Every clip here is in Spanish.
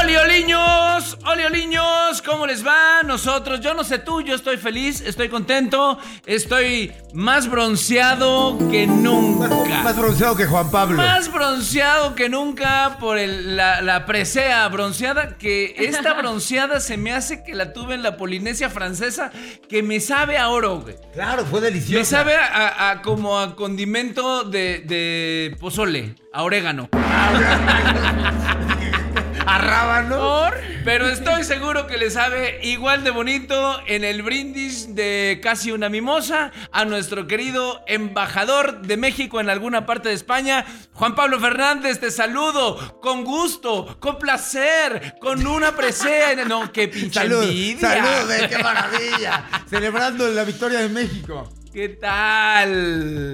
¡Oli, oliños! ¡Oli, oliños! ¿Cómo les va? Nosotros, yo no sé tú, yo estoy feliz, estoy contento, estoy más bronceado que nunca. Más bronceado que Juan Pablo. Más bronceado que nunca por el- la, la presea bronceada, que esta bronceada se me hace que la tuve en la Polinesia francesa, que me sabe a oro, güey. Claro, fue delicioso. Me sabe a, a- como a condimento de, de pozole, a orégano. A rábano. Pero estoy seguro que le sabe igual de bonito en el brindis de casi una mimosa a nuestro querido embajador de México en alguna parte de España, Juan Pablo Fernández. Te saludo con gusto, con placer, con una presea. No, qué pinche Salud, envidia. salud, eh, qué maravilla. Celebrando la victoria de México. ¿Qué tal?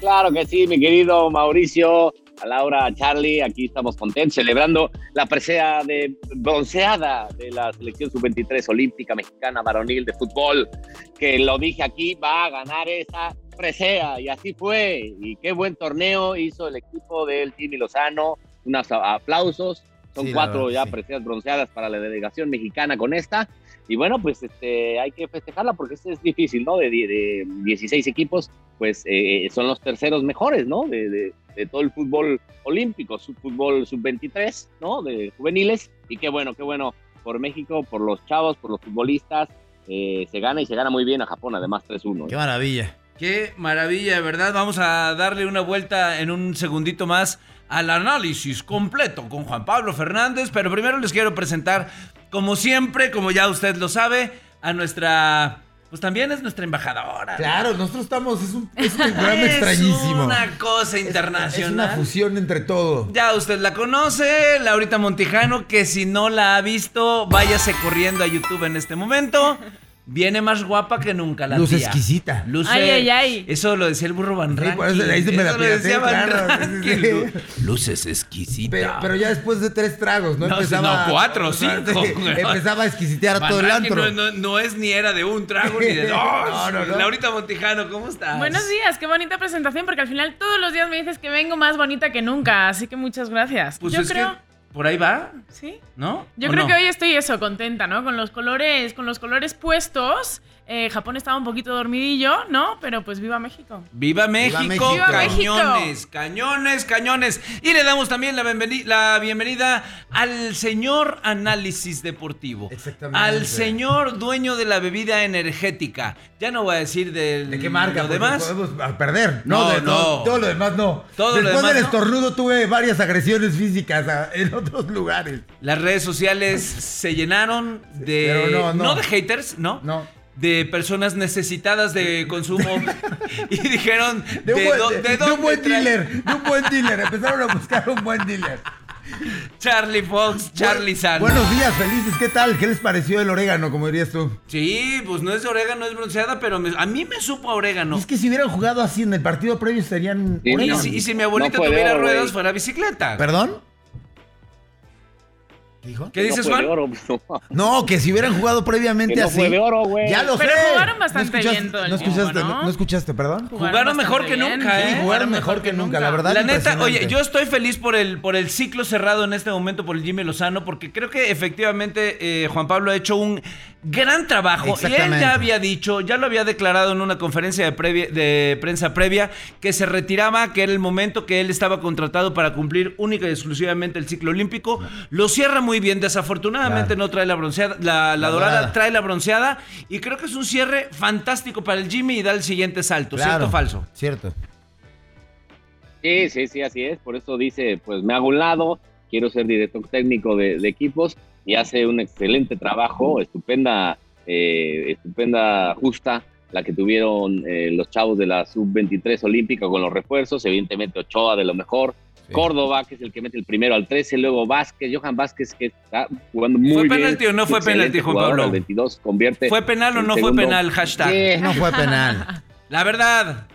Claro que sí, mi querido Mauricio, a Laura, a Charlie, aquí estamos contentos celebrando la presea de bronceada de la selección sub-23 olímpica mexicana varonil de fútbol, que lo dije aquí, va a ganar esa presea y así fue. Y qué buen torneo hizo el equipo del Jimmy Lozano, unos aplausos. Son Sí, cuatro verdad, ya sí. preseas bronceadas para la delegación mexicana con esta. Y bueno, pues este, hay que festejarla porque este es difícil, ¿no? De, de 16 equipos, pues eh, son los terceros mejores, ¿no? De, de- de todo el fútbol olímpico, su fútbol sub-23, ¿no? De juveniles. Y qué bueno, qué bueno por México, por los chavos, por los futbolistas. Eh, se gana y se gana muy bien a Japón, además 3-1. Qué maravilla. Qué maravilla, de verdad. Vamos a darle una vuelta en un segundito más al análisis completo con Juan Pablo Fernández. Pero primero les quiero presentar, como siempre, como ya usted lo sabe, a nuestra. Pues también es nuestra embajadora. Claro, nosotros estamos. Es un, es un programa Es extrañísimo. Una cosa Es- Es internacional. una fusión entre todo. Ya usted la conoce, Laurita Montijano, que si no la ha visto, váyase corriendo a YouTube en este momento. Viene más guapa que nunca la Luz tía. exquisita. Luce- Ay, ay, ay. Eso lo decía el burro Van Sí, Rankin. por eso de ahí se me la Eso lo decía Van claro. Rankin. Sí. Lu- Luces exquisita. Pero, pero ya después de tres tragos, ¿no? No, empezaba. no, cuatro, o sea, cinco. sí, empezaba a exquisitar a Van todo el antro. No, no- no es ni era de un trago ni de dos. No, no, no. Laurita Montijano, ¿cómo estás? Buenos días, qué bonita presentación, porque al final todos los días me dices que vengo más bonita que nunca, así que muchas gracias. Pues Yo creo, que por ahí va, sí. ¿no? Yo ¿O creo no? que hoy estoy eso, contenta, ¿no? Con los colores, con los colores puestos. Eh, Japón estaba un poquito dormidillo, ¿no? Pero pues viva México. Viva México, México. Viva México. cañones, cañones, cañones. Y le damos también la, bienveni- la bienvenida al señor análisis deportivo. Exactamente. Al señor dueño de la bebida energética. Ya no voy a decir del, ¿De qué marca? lo demás. Podemos a perder. No, No, de- no. Todo lo demás no. Todo lo Después demás del no. estornudo tuve varias agresiones físicas a- en otros lugares. Las redes sociales se llenaron de. Pero no, no. de haters, ¿no? No. De personas necesitadas de consumo. y dijeron. De un, buen, do- de- de dónde un buen dealer. De un buen dealer. Empezaron a buscar un buen dealer. Charlie Fox, Charlie Bu- San. Buenos días, felices. ¿Qué tal? ¿Qué les pareció el orégano, como dirías tú? Sí, pues no es de orégano, es bronceada, pero me- a mí me supo a orégano. Es que si hubieran jugado así en el partido previo serían Sí, Y si, y si mi abuelita No tuviera ruedas, fuera bicicleta. ¿Perdón? ¿Qué dijo? ¿Qué dices, Juan? oro, no. No, que si hubieran jugado previamente Que no así. fue de oro, güey. Ya lo Pero sé. jugaron bastante ¿No escuchaste, bien todo el no tiempo, escuchaste, ¿no? no escuchaste, perdón? Jugaron mejor que nunca, Sí, ¿eh? jugaron mejor que nunca, la verdad. La neta, oye, yo estoy feliz por el, por el ciclo cerrado en este momento por el Jimmy Lozano, porque creo que efectivamente eh, Juan Pablo ha hecho un gran trabajo. Y él ya había dicho, ya lo había declarado en una conferencia de, previa- de prensa previa, que se retiraba, que era el momento que él estaba contratado para cumplir única y exclusivamente el ciclo olímpico. Lo cierra muy bien, desafortunadamente Claro. no trae la bronceada, la, la La dorada, dorada. trae la bronceada, y creo que es un cierre fantástico para el Jimmy y da el siguiente salto, ¿cierto o falso? Cierto. Sí, sí, sí, así es. Por eso dice, pues me hago un lado, quiero ser director técnico de, de equipos y hace un excelente trabajo, estupenda, eh, estupenda justa la que tuvieron eh, los chavos de la sub-23 olímpica con los refuerzos, evidentemente Ochoa de lo mejor, Sí. Córdoba, que es el que mete el primero al 13, luego Vázquez, Johan Vázquez, que está jugando muy ¿Fue bien. penalti o no fue penalti, Juan Pablo? al 22 convierte. ¿Fue penal o no fue penal? Hashtag. Sí. No fue penal. La verdad.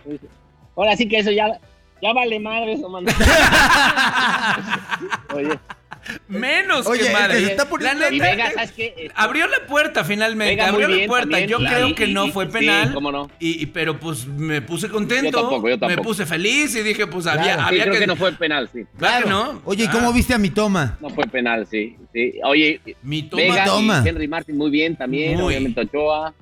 Ahora sí que eso ya, ya vale madre eso, mano. Oye, Menos Oye, que madre. que se está La poniendo- y neta, Vega, ¿sabes qué? Abrió la puerta finalmente, Vega abrió la puerta. también, Yo creo y- que no fue sí, penal. cómo no. Y, y- pero pues me puse contento. Yo tampoco, yo Me puse feliz y dije, pues Claro. había, Sí, Sí, había creo que. que no fue penal, sí. Claro que no. Oye, ¿y Ah, cómo viste a mi toma? No fue penal, sí. sí. Oye, Mi toma. Vega toma. y Henry Martin muy bien también, Muy. obviamente Ochoa.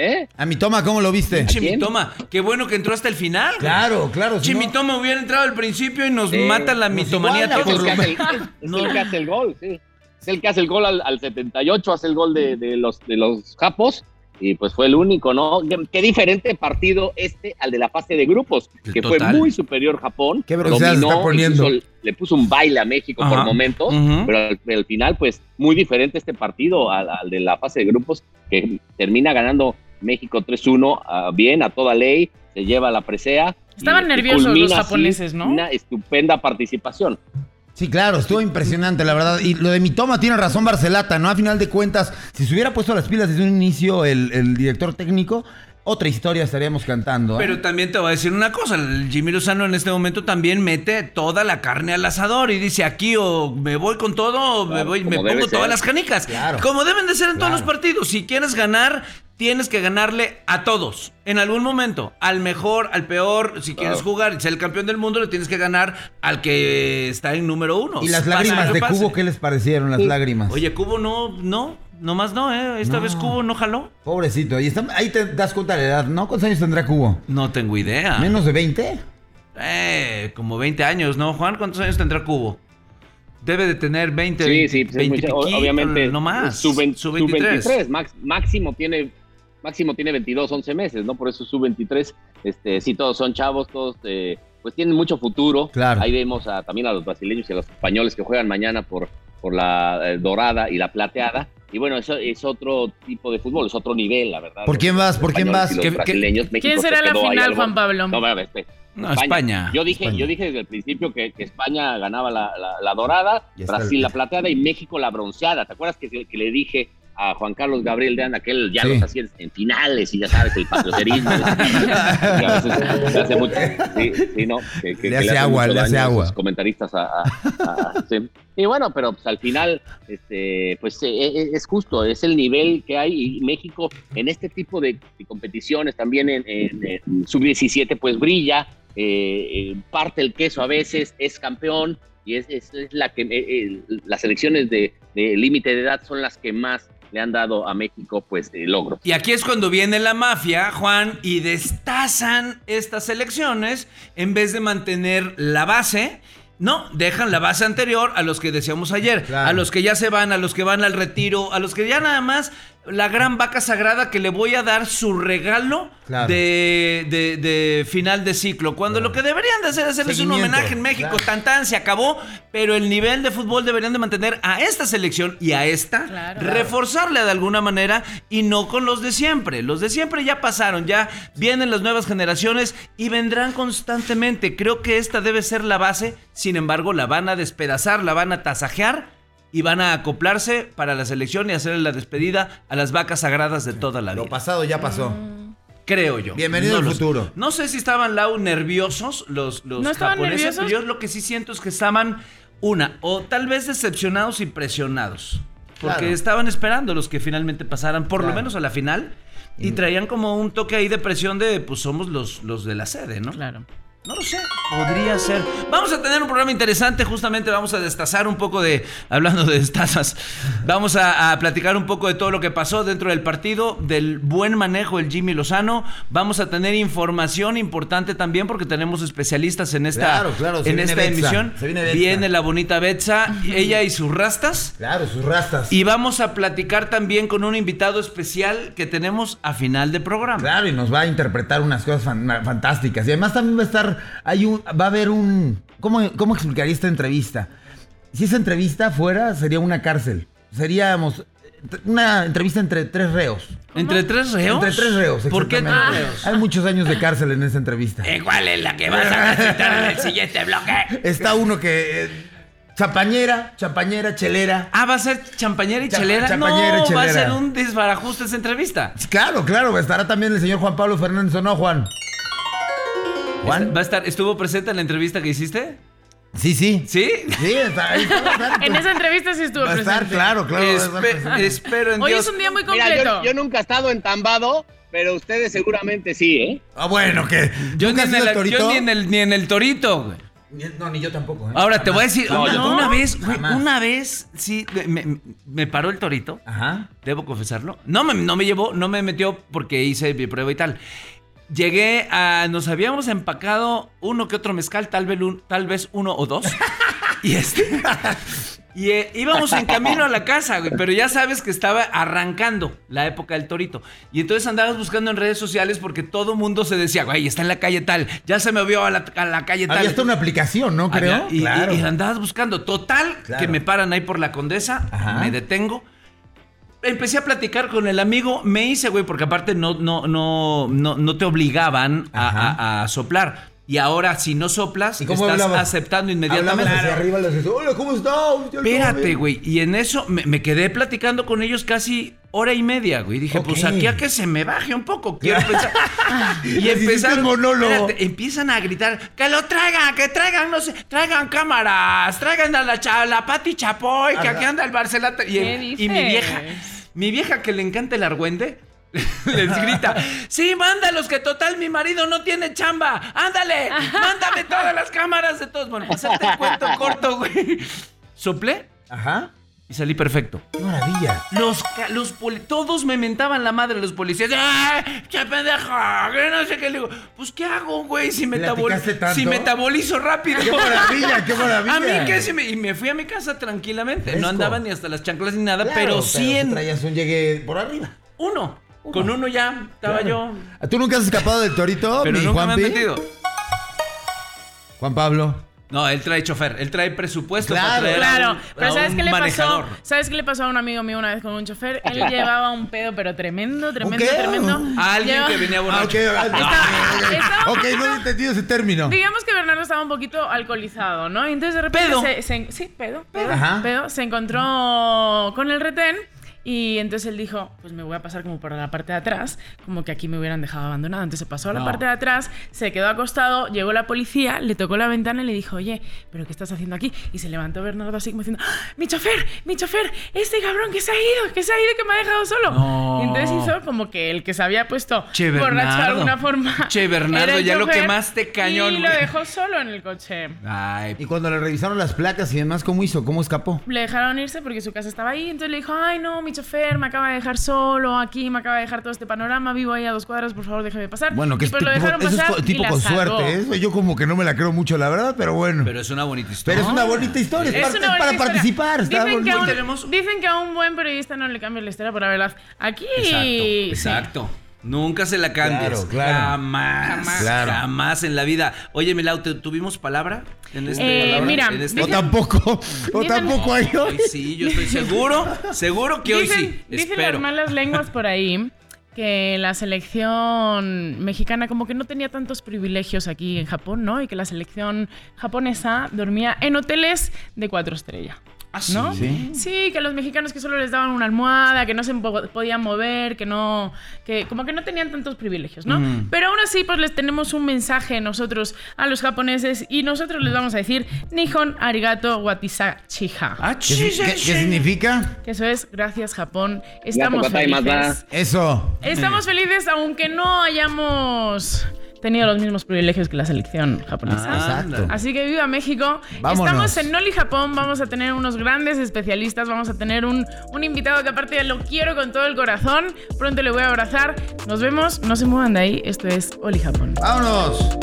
¿Eh? A mi toma, ¿cómo lo viste? Pinche quién? mitoma. Qué bueno que entró hasta el final. Claro, claro. si Pinche no- mitoma hubiera entrado al principio y nos Sí, mata la mitomanía Es el, todos. que hace el, es- No. el que hace el gol, sí. Es el que hace el gol al, al 78, hace el gol de, de los, de los japos. Y pues fue el único, ¿no? Qué, qué diferente partido este al de la fase de grupos, que Total. fue muy superior Japón. Qué se está poniendo. incluso le puso un baile a México Ajá. por momentos, pero al, al final, pues muy diferente este partido al, al de la fase de grupos, que termina ganando México 3-1, ah, bien, a toda ley, se lleva la presea. y, Estaban este, nerviosos los japoneses, ¿no? Una estupenda participación. Sí, claro, estuvo impresionante, la verdad. Y lo de mi toma tiene razón Barcelata, ¿no? A final de cuentas, si se hubiera puesto las pilas desde un inicio el, el director técnico, otra historia estaríamos cantando. ¿eh? Pero también te voy a decir una cosa, el Jimmy Lozano en este momento también mete toda la carne al asador y dice aquí o me voy con todo o me Claro, voy me pongo ser. todas las canicas. Claro. Como deben de ser en todos los partidos. Si quieres ganar, tienes que ganarle a todos. En algún momento, al mejor, al peor, si quieres Claro. jugar y ser el campeón del mundo, le tienes que ganar al que está en número uno. ¿Y las lágrimas de. Cubo qué les parecieron, las lágrimas? Oye, Cubo no, no, nomás no, ¿eh? Esta No. vez Cubo no jaló. Pobrecito. Y está- ahí te das cuenta de la edad, ¿no? ¿Cuántos años tendrá Cubo? No tengo idea. ¿Menos de 20? Eh, como 20 años, ¿no, Juan? ¿Cuántos años tendrá Cubo? Debe de tener 20, Sí, 20, sí, pues es 20 mucho- o- piquito, obviamente. no más. Sub, Sub 23. max- máximo tiene máximo tiene 22, 11 meses, ¿no? Por eso sub 23. Este, sí, todos son chavos, todos eh, pues tienen mucho futuro. Claro. Ahí vemos a, también a los brasileños y a los españoles que juegan mañana por, por la eh, dorada y la plateada. Y bueno, eso es otro tipo de fútbol, es otro nivel, la verdad. ¿Por quién vas? ¿Por quién vas? y los ¿Qué- qué- brasileños, México ¿Quién se será la final, al Juan. Pablo? No, bueno, este, No, España. Yo dije, España. yo dije desde el principio que, que España ganaba la, la- la dorada, Brasil el- la plateada y México la bronceada. ¿Te acuerdas que, que le dije a Juan Carlos Gabriel de Anda que él ya Sí. los hacía en finales y ya sabes, el patrioterismo? y a veces le hace mucho. Sí, sí, no. Que, que- Le que hace agua, le hace daño a agua. esos comentaristas a, a- a- sí. Y bueno, pero pues al final, este, pues eh, eh, es justo, es el nivel que hay y México en este tipo de, de competiciones, también en, en- en sub-17, pues brilla, eh, eh, parte el queso a veces, es campeón y es, es- es la que eh, eh, las elecciones de, de límite de edad son las que más le han dado a México pues eh, logros. Y aquí es cuando viene la mafia, Juan, y destazan estas elecciones en vez de mantener la base. No, dejan la base anterior a los que decíamos ayer, Claro. a los que ya se van, a los que van al retiro, a los que ya nada más la gran vaca sagrada que le voy a dar su regalo Claro. de, de- de final de ciclo. Cuando lo que deberían de hacer es hacerles un homenaje en México, claro. tan tan, se acabó, pero el nivel de fútbol deberían de mantener a esta selección y a esta, Claro. reforzarle de alguna manera y no con los de siempre. Los de siempre ya pasaron, ya vienen las nuevas generaciones y vendrán constantemente. Creo que esta debe ser la base, sin embargo la van a despedazar, la van a tasajear y van a acoplarse para la selección y hacerle la despedida a las vacas sagradas de toda la Lo vida. pasado ya pasó. Creo yo. Bienvenido al lo futuro. No sé si estaban Lau nerviosos los, los ¿No estaban japoneses, nerviosos? pero yo lo que sí siento es que estaban una o tal vez decepcionados y presionados. Porque Claro. estaban esperando los que finalmente pasaran, por lo menos a la final, y traían como un toque ahí de presión de, pues somos los, los de la sede, ¿no? Claro. No lo sé, podría ser. Vamos a tener un programa interesante, justamente vamos a destazar un poco de, hablando de destazas, vamos a, a platicar un poco de todo lo que pasó dentro del partido, del buen manejo del Jimmy Lozano, vamos a tener información importante también porque tenemos especialistas en esta, Claro, claro, en esta Betsa, emisión. se viene Betsa. Viene la bonita Betsa, ella y sus rastas. Claro, sus rastas. Y vamos a platicar también con un invitado especial que tenemos a final de programa. Claro, y nos va a interpretar unas cosas fan- fantásticas. Y además también va a estar, hay un, va a haber un, ¿cómo, ¿cómo explicaría esta entrevista? Si esa entrevista fuera, sería una cárcel. Seríamos, una entrevista entre tres reos. ¿Entre tres reos? Entre tres reos. ¿Por qué tres reos? Hay muchos años de cárcel en esa entrevista. Eh, ¿Cuál es la que vas a recitar en el siguiente bloque? Está uno que. eh, champañera, champañera, chelera. Ah, ¿va a ser champañera y Cha- chelera? champañera y no, va a chelera. ser un desbarajuste esa entrevista. Claro, claro, estará también el señor Juan Pablo Fernández, ¿o no, Juan? ¿Juan? ¿Va a estar, ¿Estuvo presente en la entrevista que hiciste? Sí, sí. ¿Sí? Sí, está En esa entrevista sí estuvo va a estar, presente. claro, claro. va a estar Espe- presente. espero en Hoy Dios. es un día muy Mira, completo. yo, yo nunca he estado entambado, pero ustedes seguramente sí, ¿eh? Ah, bueno, que. Yo, ni ¿Nunca has en, el, yo ni en el ni en el torito, güey. Ni- No, ni yo tampoco. ¿eh? Ahora te voy a decir, No, una, vez, güey, una vez, sí, me, me- me paró el torito, Ajá. debo confesarlo. No me, no me llevó, no me metió porque hice mi prueba y tal. Llegué a, nos habíamos empacado uno que otro mezcal, tal vez, un- tal vez uno o dos. y este, y eh, íbamos en camino a la casa, güey, pero ya sabes que estaba arrancando la época del torito. Y entonces andabas buscando en redes sociales porque todo mundo se decía, güey, está en la calle tal, ya se me vio a la, a la calle tal. Había hasta una aplicación, ¿no? Creo. Había- y, claro. y- y andabas buscando. Total, Claro. que me paran ahí por la condesa, Ajá. me detengo. Empecé a platicar con el amigo, me hice, güey, porque aparte no, no, no, no, no te obligaban a, a- a soplar. Y ahora, si no soplas, ¿Y cómo estás hablabas? aceptando inmediatamente. hacia arriba, les decías, hola, ¿cómo estás? Ya Espérate, saben". güey. Y en eso me, me quedé platicando con ellos casi hora y media, güey. Dije, pues aquí a que se me baje un poco. Quiero pensar. y Les hiciste empezaron. un monólogo. espérate, empiezan a gritar, que lo traigan, que traigan, no sé, traigan cámaras, traigan a la, cha- la Pati Chapoy, que aquí anda el Barcelata. Y, ¿Qué y mi vieja, mi vieja que le encanta el argüende. Les grita, sí, mándalos, que total mi marido no tiene chamba. Ándale, mándame todas las cámaras de todos. Bueno, pasarte el cuento corto, güey. Soplé Ajá. y salí perfecto. Qué maravilla. Los, los poli- todos me mentaban la madre los policías. ¡Ay, che pendeja! Que no sé qué. Le digo, pues ¿qué hago, güey? Si, metabol si metabolizo rápido. ¡Qué maravilla, qué maravilla! A mí qué si me... Y me fui a mi casa tranquilamente. Fresco. No andaba ni hasta las chanclas ni nada, Claro, pero sí en traías un llegue por arriba. uno. Con uno ya estaba Claro. yo. ¿Tú nunca has escapado del torito, Pero mi nunca me han Juanpi? metido. Juan Pablo. No, él trae chofer. Él trae presupuesto Claro. para traer a Claro, un- pero a ¿sabes un qué le manejador. pasó? ¿Sabes qué le pasó a un amigo mío una vez con un chofer? Él llevaba un pedo, pero tremendo, tremendo, qué? tremendo. A alguien Lleva- que venía Ah, borracho. ok, ah, Estaba- estaba- ok, no he entendido ese término. Digamos que Bernardo estaba un poquito alcoholizado, ¿no? Y entonces de repente Pedo. se, se- sí, pedo, pedo, Ajá. pedo, se encontró con el retén y entonces él dijo, pues me voy a pasar como por la parte de atrás, como que aquí me hubieran dejado abandonado. Entonces se pasó a la No. parte de atrás, se quedó acostado, llegó la policía, le tocó la ventana y le dijo, oye, ¿pero qué estás haciendo aquí? Y se levantó Bernardo así como diciendo, ¡Ah, mi chofer, mi chofer, este cabrón que se ha ido, que se ha ido, que me ha dejado solo. No. Y entonces hizo como que el que se había puesto Che, borracho de alguna forma. Che, Bernardo, era el ya lo quemaste cañón, Y lo dejó solo en el coche. Ay, Y cuando le revisaron las placas y demás, ¿cómo hizo? ¿Cómo escapó? Le dejaron irse porque su casa estaba ahí. Entonces le dijo, ay no, mi chofer me acaba de dejar solo aquí, me acaba de dejar todo este panorama, vivo ahí a dos cuadras, por favor déjeme pasar. Bueno, que Y es pues tipo, lo dejaron eso pasar tipo con suerte. ¿eh? Eso yo como que no me la creo mucho, la verdad, pero bueno. pero es una bonita historia. Pero es una bonita historia, es, parte- para historia. participar. Está Dicen que, un, dicen que a un buen periodista no le cambia la historia por la verdad. Aquí. Exacto, sí. Nunca se la cambies. Claro, claro. Jamás. Jamás. Claro. Jamás en la vida. Oye, Milau, ¿te- ¿tuvimos palabra en este Eh, palabra? mira, En este- O dicen- tampoco, o dicen- tampoco hay hoy. Hoy sí, yo estoy seguro, seguro que hoy sí. dicen Espero. las malas lenguas por ahí que la selección mexicana como que no tenía tantos privilegios aquí en Japón, ¿no? Y que la selección japonesa dormía en hoteles de cuatro estrellas. ¿Ah, ¿No? Sí. Sí, que los mexicanos que solo les daban una almohada, que no se po- podían mover, que no, que como que no tenían tantos privilegios, ¿no? Mm. Pero aún así, pues les tenemos un mensaje nosotros a los japoneses y nosotros les vamos a decir Nihon arigato watisachiha. Ah, ¿Qué, sí, qué- sí, qué sí. significa? Que eso es gracias Japón. Estamos felices. Eso. Estamos felices aunque no hayamos tenido los mismos privilegios que la selección japonesa. Ah, Exacto. Así que viva México. Vámonos. Estamos en Noli Japón. Vamos a tener unos grandes especialistas. Vamos a tener un, un invitado que aparte lo quiero con todo el corazón. Pronto le voy a abrazar. Nos vemos. No se muevan de ahí. Esto es Oli Japón. Vámonos.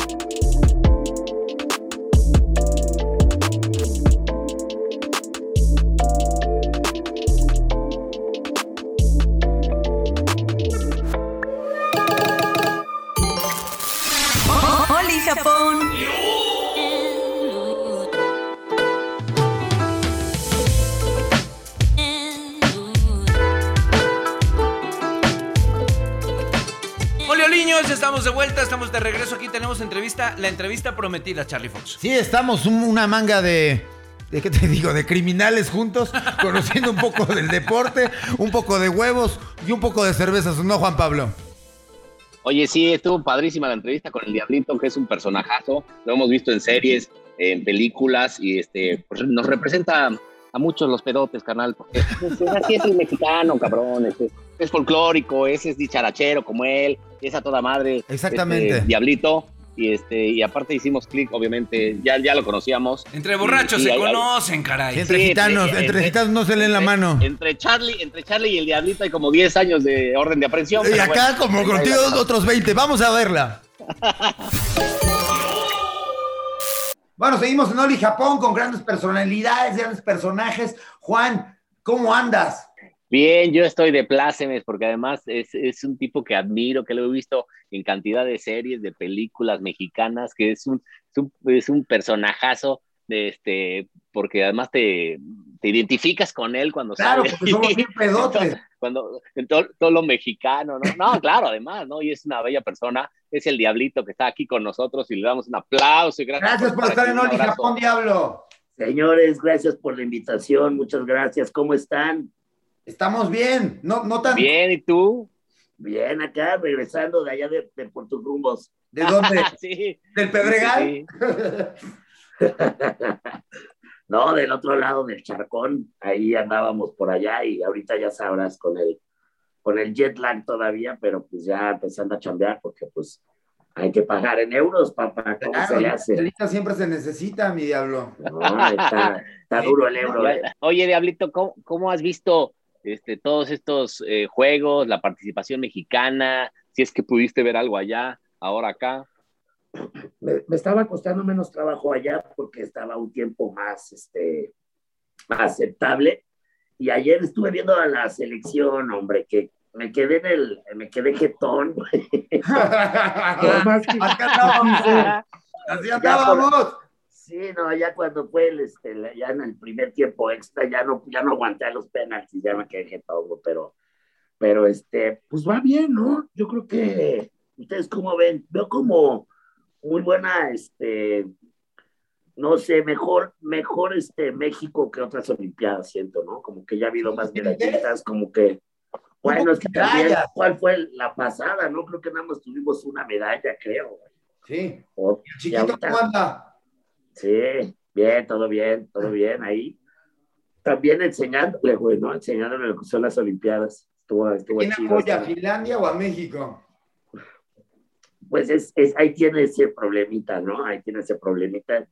Estamos de vuelta, estamos de regreso. Aquí tenemos entrevista, la entrevista prometida, Charlie Fox. Sí, estamos un- una manga de. ¿De qué te digo? De criminales juntos, conociendo un poco del deporte, un poco de huevos y un poco de cervezas, ¿no, Juan Pablo? Oye, sí, estuvo padrísima la entrevista con el Diablito, que es un personajazo. Lo hemos visto en series, en películas, y este, pues, nos representa a muchos los pedotes, carnal, porque pues, así es el mexicano, cabrón. este, es folclórico, ese es dicharachero como él, es a toda madre. Exactamente. este, Diablito. Y, este, y aparte hicimos clic, obviamente, ya, ya lo conocíamos. Entre borrachos Y- y se conocen, caray. Sí, entre Sí, gitanos, entre- entre entre- gitanos no se leen la mano. Entre Charlie, entre Charlie y el Diablito hay como 10 años de orden de aprehensión. Y acá, bueno, como contigo, otros 20. Vamos a verla. Bueno, seguimos en Oli Japón con grandes personalidades, grandes personajes. Juan, ¿cómo andas? Bien, yo estoy de plácemes porque además es, es un tipo que admiro, que lo he visto en cantidad de series, de películas mexicanas, que es un, es un, es un personajazo de este, porque además te, te identificas con él cuando Claro, sale. porque somos bien pedotes. cuando en todo, todo lo mexicano, ¿no? No, claro, además, ¿no? Y es una bella persona, es el diablito que está aquí con nosotros y le damos un aplauso y gracias, Gracias por estar aquí, en Oli. Japón, Diablo. Señores, gracias por la invitación, muchas gracias. ¿Cómo están? Estamos bien, no, no tan... Bien, ¿y tú? Bien, acá regresando de allá de, de Puerto Rumbos. ¿De dónde? sí. ¿Del Pedregal? Sí, sí. no, del otro lado del charcón, ahí andábamos por allá y ahorita ya sabrás con el, con el jet lag todavía, pero pues ya empezando a chambear porque pues hay que pagar en euros, papá, ¿cómo Claro, se le la hace? siempre se necesita, mi Diablo. No, está, está duro el euro. eh. Oye, Diablito, ¿cómo, cómo has visto este, todos estos eh, juegos, la participación mexicana? Si es que pudiste ver algo allá, ahora acá. me, me estaba costando menos trabajo allá porque estaba un tiempo más, este, más aceptable. Y ayer estuve viendo a la selección, hombre, que me quedé en el, me quedé jetón. más que- Acá andábamos. Así andábamos. Sí, no, ya cuando fue el, este, ya en el primer tiempo extra, ya no, ya no aguanté los penaltis, ya me quedé jetón, güey, pero, pero este, pues va bien, ¿no? Yo creo que, ¿ustedes cómo ven? Veo como muy buena, este, no sé, mejor, mejor este México que otras Olimpiadas, siento, ¿no? Como que ya ha habido más medallitas, como que, bueno, es que también. ¿cuál fue la pasada? No creo que nada más tuvimos una medalla, creo. Sí. O- ¿El y chiquito cómo anda? Sí, bien, todo bien, todo bien ahí. También enseñándole, güey, ¿no? Enseñándole lo que son las Olimpiadas. Estuvo, estuvo ¿Quién chido. apoya, a Finlandia o a México? Pues es, es, ahí tiene ese problemita, ¿no? Ahí tiene ese problemita.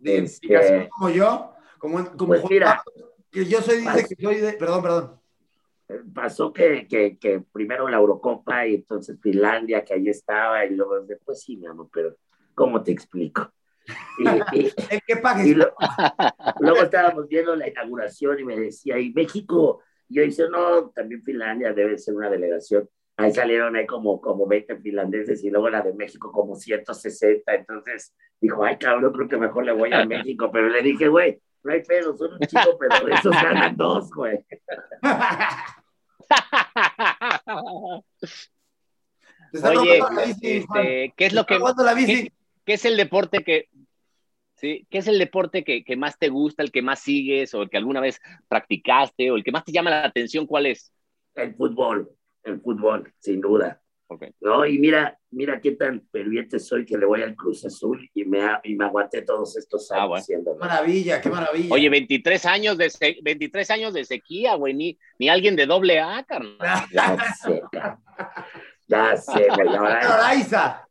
De Este- como yo, como, como Pues Juan mira. Pablo, que yo soy, dice que soy de, perdón, perdón. Pasó que, que, que primero la Eurocopa y entonces Finlandia, que ahí estaba, y luego después sí, mi amor, pero ¿cómo te explico? Y, y- El que pague. Y lo- luego estábamos viendo la inauguración y me decía, ¿y México? Y yo dice, no, también Finlandia debe ser una delegación. Ahí salieron ahí como, como 20 finlandeses y luego la de México como 160. Entonces dijo, ay, cabrón, creo que mejor le voy a México. Pero le dije, güey, no hay pedo, son un chico, pero esos ganan dos, güey. Oye, la bici, este, ¿qué es lo que la bici. qué, qué es el deporte que sí, qué es el deporte que, que más te gusta, el que más sigues o el que alguna vez practicaste o el que más te llama la atención? ¿Cuál es? El fútbol, el fútbol, sin duda. No, y mira, mira qué tan ferviente soy que le voy al Cruz Azul y me, y me aguanté todos estos años Ah, bueno. haciéndolo. Qué maravilla, qué maravilla. Oye, 23 años de se- 23 años de sequía, güey, ni, ni alguien de doble A, carnal. Ya sé. Ya sé, güey. Ahora, Araiza.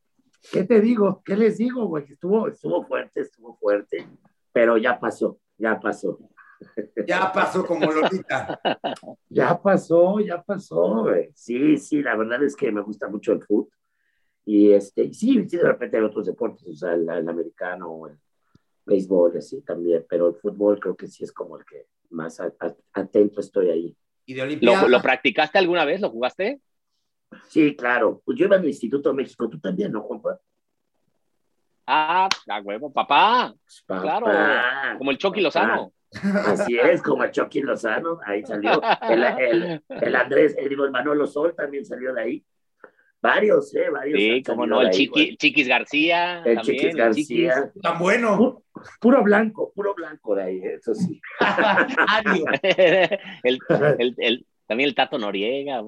¿qué te digo? ¿Qué les digo, güey? Estuvo, estuvo fuerte, estuvo fuerte, pero ya pasó, ya pasó. Ya pasó como Lolita. Ya pasó, ya pasó, güey. Sí, sí, la verdad es que me gusta mucho el fútbol. Y este, sí, sí, de repente hay otros deportes, o sea, el, el americano, el béisbol, así también, pero el fútbol creo que sí es como el que más a- a- atento estoy ahí. Y de. ¿Lo, ¿Lo practicaste alguna vez? ¿Lo jugaste? Sí, claro. Pues yo iba al Instituto México, tú también, ¿no, Juanpa? Ah, a huevo, papá. Papá, Claro, Como el Chucky papá. Lozano. Así es, como el Chucky Lozano, ahí salió. El, el, el Andrés, el, digo, el Manolo Sol también salió de ahí. Varios, ¿eh? Varios. Sí, como no, el ahí, Chiqui. Chiquis García. El también, Chiquis García. Tan bueno. Pu- Puro blanco, puro blanco de ahí, eso sí. Ario. el, el, el- también el Tato Noriega.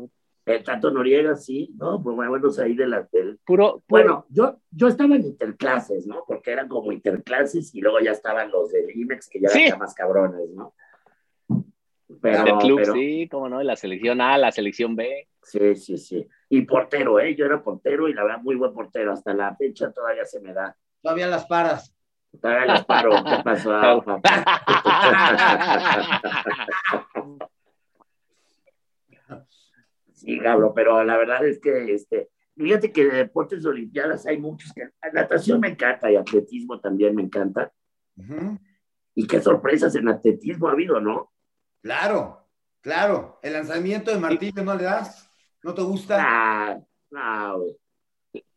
El Tato Noriega, sí, ¿no? Pues buenos ahí de las del. Puro, puro- Bueno, yo, yo estaba en interclases, ¿no? Porque eran como interclases y luego ya estaban los del IMEX, que ya Sí. eran más cabrones, ¿no? Pero, del club, pero- sí, como no, la selección A, la selección B. Sí, sí, sí. Y portero, ¿eh? Yo era portero y la verdad, muy buen portero. Hasta la fecha todavía se me da. Todavía las paras. Todavía les paro. ¿Qué pasó, papá? Sí, Gabro, pero la verdad es que, este, fíjate que de deportes de olimpiadas hay muchos que, natación me encanta y atletismo también me encanta. Y qué sorpresas en atletismo ha habido, ¿no? Claro, claro. El lanzamiento de martillo no le das. ¿No te gusta? Ah, no, güey.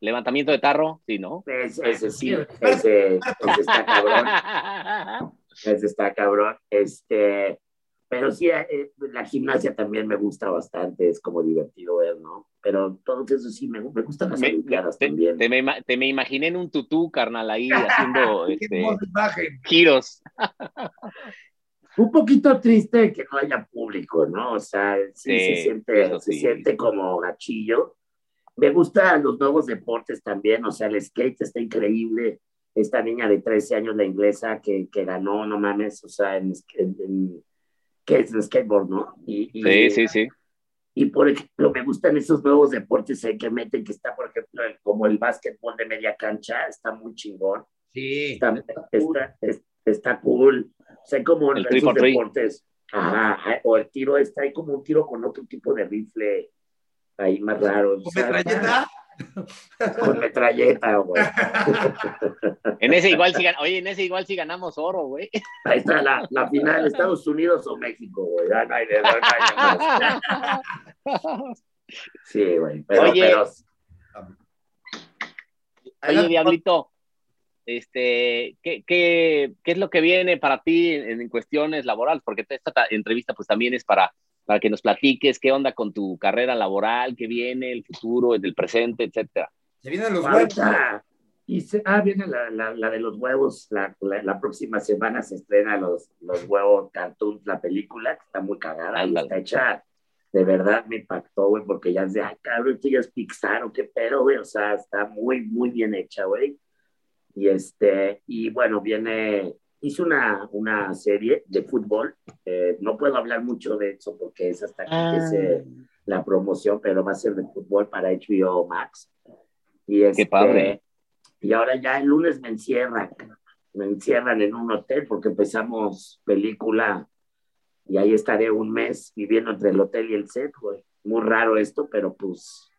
Levantamiento de tarro, sí, ¿no? Ese, ese sí, ese, ese está cabrón. Ese está cabrón. Este, pero sí, eh, la gimnasia también me gusta bastante, es como divertido ver, ¿no? Pero todo eso sí, me, me gustan las Me- olimpiadas te, también. te me, te me imaginé en un tutú, carnal, ahí haciendo este, giros. Un poquito triste que no haya público, ¿no? O sea, sí, Sí, se, siente, se sí. siente como gachillo. Me gustan los nuevos deportes también, o sea, el skate está increíble. Esta niña de 13 años, la inglesa, que, que ganó, no mames, o sea, en, en- que es el skateboard, ¿no? Y, y- Sí, sí, sí. Y por ejemplo, me gustan esos nuevos deportes eh, que meten, que está, por ejemplo, el- como el básquetbol de media cancha, está muy chingón. Sí. Está, está, es- está cool. O sea, hay como El esos deportes. Ajá, o el tiro está, hay como un tiro con otro tipo de rifle ahí más raro. ¿Con metralleta? Con metralleta, güey. En ese igual gan- oye, en ese igual sí ganamos oro, güey. Ahí está la, la final, Estados Unidos o México, güey. Ya no hay de- no hay de más. Sí, güey. Pero, Oye. pero Oye, Diablito, este, ¿qué, qué, qué es lo que viene para ti en, en cuestiones laborales? Porque esta ta- entrevista pues también es para, para que nos platiques qué onda con tu carrera laboral, qué viene, el futuro, el presente, etcétera. Se vienen los huevos. Y se- ah, viene la, la, la de los huevos. La, la, la próxima semana se estrena los, los huevos cartoons, la película, que está muy cagada y Ándale. está hecha. De verdad me impactó, güey, porque ya es de, ay, cabrón, esto ya es Pixar o qué pedo, güey. O sea, está muy, muy bien hecha, güey. Y este, y bueno, viene, hizo una, una serie de fútbol. Eh, no puedo hablar mucho de eso porque es hasta que empiece la promoción, pero va a ser de fútbol para HBO Max. Y este, padre. Y ahora ya el lunes me encierran, me encierran en un hotel porque empezamos película y ahí estaré un mes viviendo entre el hotel y el set, güey. Muy raro esto, pero pues,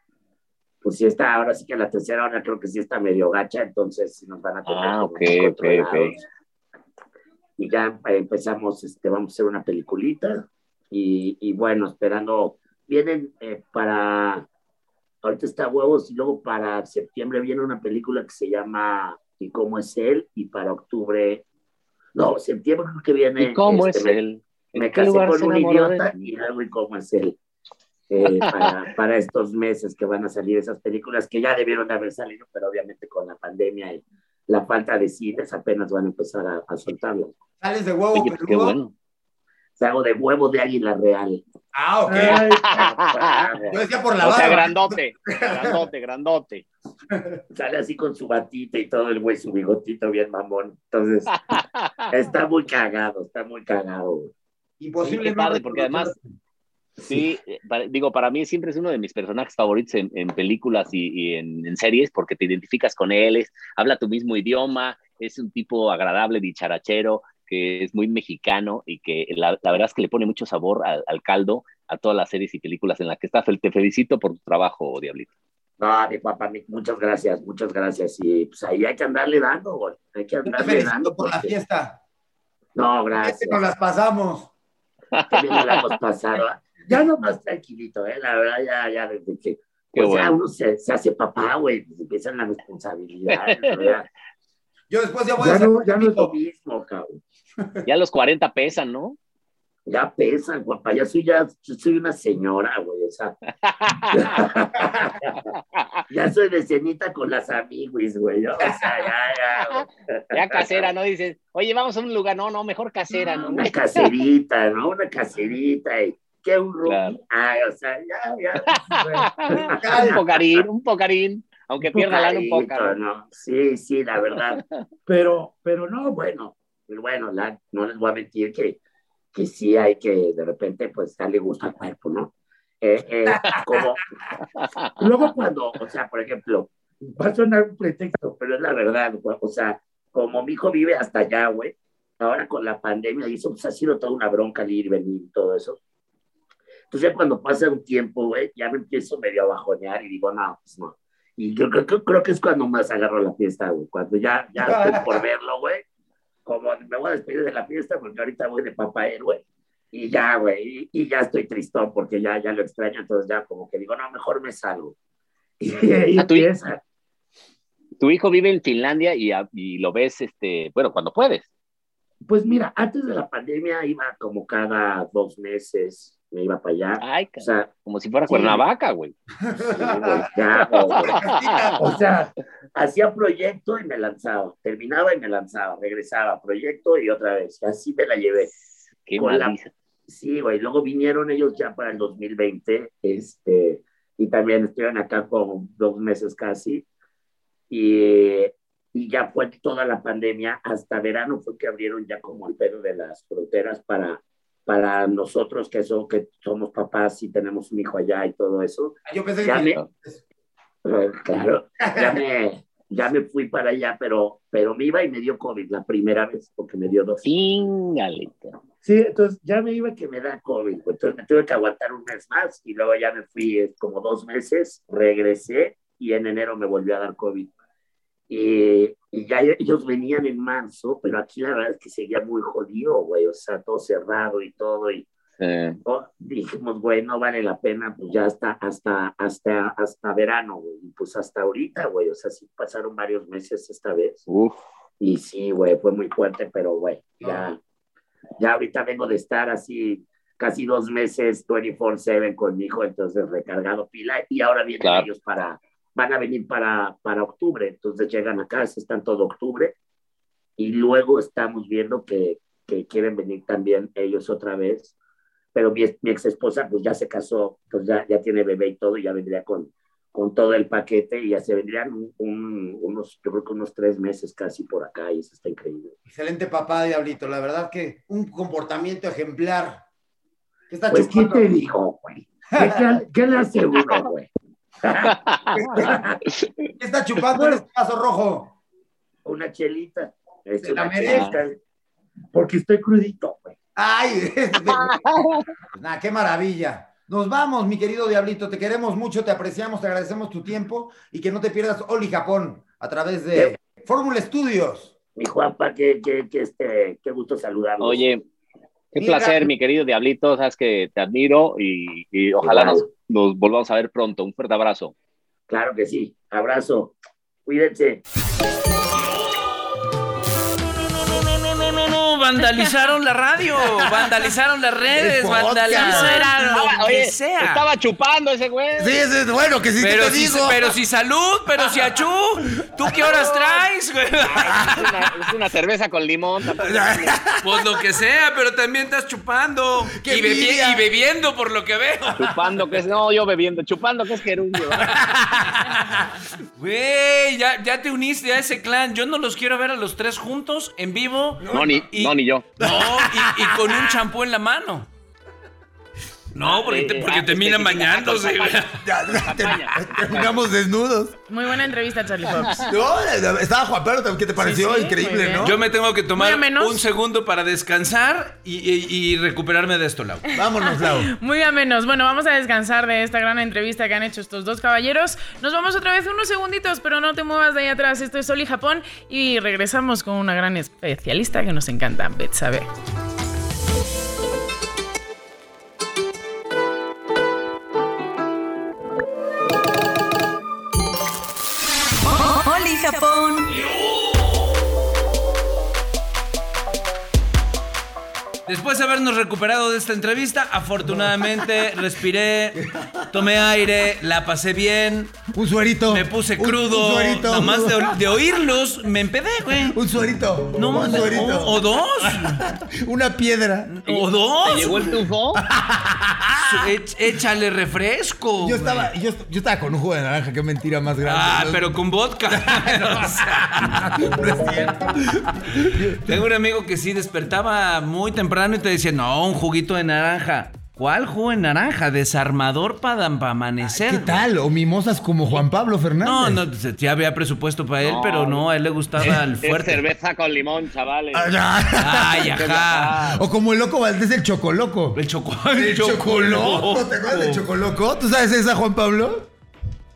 pues sí está, ahora sí que la tercera hora creo que sí está medio gacha, entonces nos van a tener Ah, ok, ok, controlados. Y ya eh, empezamos, este, vamos a hacer una peliculita y, y bueno, esperando, vienen eh, para, ahorita está huevos y luego para septiembre viene una película que se llama ¿Y cómo es él? Y para octubre, no, septiembre creo que viene. ¿Y cómo este, es me- él? Me ¿En qué casé con un idiota y luego ¿y cómo es él? Eh, para, para estos meses que van a salir esas películas que ya debieron de haber salido, pero obviamente con la pandemia y la falta de cines apenas van a empezar a, a soltarlas. Sales de huevo Oye, pues qué bueno. Salgo de huevo de águila real. Ah, ok. Ay, Yo decía por la O sea, barba. grandote, grandote, grandote. Sale así con su batita y todo el güey, su bigotito bien mamón. Entonces, está muy cagado, está muy cagado. güey. Imposible. Padre, porque además- Sí, eh, para- digo, para mí siempre es uno de mis personajes favoritos en, en películas y, y en, en series porque te identificas con él, es- habla tu mismo idioma, es un tipo agradable, dicharachero, que es muy mexicano y que la, la verdad es que le pone mucho sabor al, al caldo a todas las series y películas en las que está. Fel- Te felicito por tu trabajo, Diablito. No, mi papá, muchas gracias, muchas gracias. Y pues ahí hay que andarle dando, güey. Hay que andarle felicito dando. por la fiesta. No, Este gracias. nos las pasamos. También nos la hemos pasado. Ya no más tranquilito, ¿eh? La verdad, ya, ya desde que. Pues ya bueno. uno se, se hace papá, güey. pues empiezan las responsabilidades. ¿no? Ya, Yo después ya voy ya a hacer no, ya no es lo mismo, cabrón. Ya los 40 pesan, ¿no? ya pesan, guapa, ya soy, ya yo soy una señora, güey, o sea. ya soy de cenita con las amiguis, güey, o sea, ya, ya. Ya casera, ¿no? Dices, oye, vamos a un lugar, no, no, mejor casera, ¿no? Una caserita, ¿no? Una caserita, y que un roomie. Claro. Ah, o sea, ya, ya. un pocarín, un pocarín, aunque pierda lana un poco. ¿no? Sí, sí, la verdad. Pero, pero no, bueno, bueno, la- no les voy a mentir que, que sí hay que de repente pues darle gusto al cuerpo, ¿no? Eh, eh, como, luego cuando, o sea, por ejemplo, va a sonar un pretexto, pero es la verdad, güey, o sea, como mi hijo vive hasta allá, güey, ahora con la pandemia y eso pues, ha sido toda una bronca el ir venir todo eso. Entonces ya cuando pasa un tiempo, güey, ya me empiezo medio a bajonear y digo, no, pues no. Y yo creo, creo, creo que es cuando más agarro la fiesta, güey, cuando ya, ya estoy por verlo, güey, como me voy a despedir de la fiesta porque ahorita voy de papá él, güey. Y ya, güey, y, y ya estoy tristón porque ya, ya lo extraño, entonces ya como que digo, no, mejor me salgo. Y ahí empieza. Tu hijo vive en Finlandia y, y lo ves, este, bueno, cuando puedes. Pues mira, antes de la pandemia iba como cada dos meses, me iba para allá. Ay, O sea, como si fuera sí. Cuernavaca, güey. sí, güey. O sea, hacía proyecto y me lanzaba, terminaba y me lanzaba, regresaba, proyecto y otra vez. Así me la llevé. Qué Con la-. Sí, güey. Luego vinieron ellos ya para el 2020, este, y también estuvieron acá como dos meses casi. Y, y ya fue toda la pandemia, hasta verano fue que abrieron ya como el pedo de las fronteras para, para nosotros que, so- que somos papás y tenemos un hijo allá y todo eso. Yo pensé Ya que... me, claro, ya me, ya me fui para allá, pero, pero me iba y me dio COVID la primera vez, porque me dio dos. Sí, entonces ya me iba que me da COVID, entonces me tuve que aguantar un mes más y luego ya me fui eh, como dos meses, regresé y en enero me volvió a dar COVID. Y, y ya ellos venían en marzo, pero aquí la verdad es que seguía muy jodido, güey, o sea, todo cerrado y todo, y Eh, oh, dijimos, güey, no vale la pena, pues ya hasta, hasta, hasta, hasta verano, güey, y pues hasta ahorita, güey, o sea, sí pasaron varios meses esta vez. uf. Y sí, güey, fue muy fuerte, pero güey, ya, ya ahorita vengo de estar así casi dos meses 24/7 con mi hijo, entonces recargado pila y ahora vienen Claro. ellos para, van a venir para, para octubre, entonces llegan acá, se están todo octubre y luego estamos viendo que, que quieren venir también ellos otra vez, pero mi, mi ex esposa pues ya se casó, pues ya, ya tiene bebé y todo, y ya vendría con, con todo el paquete y ya se vendrían un- un- unos, yo creo que unos tres meses casi por acá y eso está increíble. Excelente papá, Diablito. La verdad que un comportamiento ejemplar. ¿Qué está Pues, ¿quién chupando? te dijo, güey? ¿Qué, qué, qué le aseguro, güey? ¿Qué está chupando en este caso rojo? una chelita. Es Se la chelita. Porque estoy crudito, güey. ¡Ay! Pues nada, qué maravilla. Nos vamos, mi querido Diablito. Te queremos mucho, te apreciamos, te agradecemos tu tiempo y que no te pierdas Oli Japón a través de Fórmula Studios. Mi Juanpa, qué, qué, qué, este, qué gusto saludarlos. Oye, qué Mira. placer, mi querido Diablito. Sabes que te admiro y, y ojalá Igual. nos, nos volvamos a ver pronto. Un fuerte abrazo. Claro que sí. Abrazo. Cuídense. Vandalizaron la radio, vandalizaron las redes, vandalizaron lo Oye, que sea. estaba chupando ese güey. Sí, es bueno que sí Pero te si, digo. pero si salud, pero si achú, ¿tú qué horas traes? güey? Es una, es una cerveza con limón. tampoco. Pues lo que sea, pero también estás chupando ¡Qué y, bebi- envidia! y bebiendo por lo que veo. Chupando, que es. No, yo bebiendo. Chupando, que es gerundio. Güey, ya, ya te uniste a ese clan. Yo no los quiero ver a los tres juntos, en vivo. No, ni, Y- no, ni yo. No, y, y con un champú en la mano. No, porque, te, porque Ah, terminan especifica, bañándose. terminamos desnudos. Muy buena entrevista, Charlie Fox. No, estaba Juan Pedro, ¿qué te pareció? sí, Increíble. ¿no? Yo me tengo que tomar un segundo para descansar y, y- y recuperarme de esto, Lau. Vámonos, Lau. Muy a menos. Bueno, vamos a descansar de esta gran entrevista que han hecho estos dos caballeros. Nos vamos otra vez unos segunditos, pero no te muevas de ahí atrás. Esto es Sol y Japón y regresamos con una gran especialista que nos encanta, Betsabe. Después de habernos recuperado de esta entrevista, afortunadamente respiré, tomé aire, la pasé bien, Un suerito. me puse crudo. Un, suerito. Nada más de, de oírlos, me empedé, güey. Un suerito. No, un suerito. o, o dos. Una piedra. O ¿Te dos. llegó el tufo? Échale refresco. Yo estaba, yo, yo estaba con un jugo de naranja, qué mentira más grande. Ah, pero con vodka. O sea, no es cierto. tengo un amigo que sí despertaba muy temprano y te decía, no, un juguito de naranja. ¿Cuál jugo de naranja? Desarmador para amanecer. ¿Qué tal? O mimosas como Juan Pablo Fernández. No, no, sí había presupuesto para él, No, pero no, a él le gustaba el Es fuerte. cerveza con limón, chavales. Ay, ajá. O como el loco Valdés, el chocoloco. El choco. El chocoloco. ¿Te acuerdas del chocoloco? ¿Tú sabes esa, Juan Pablo?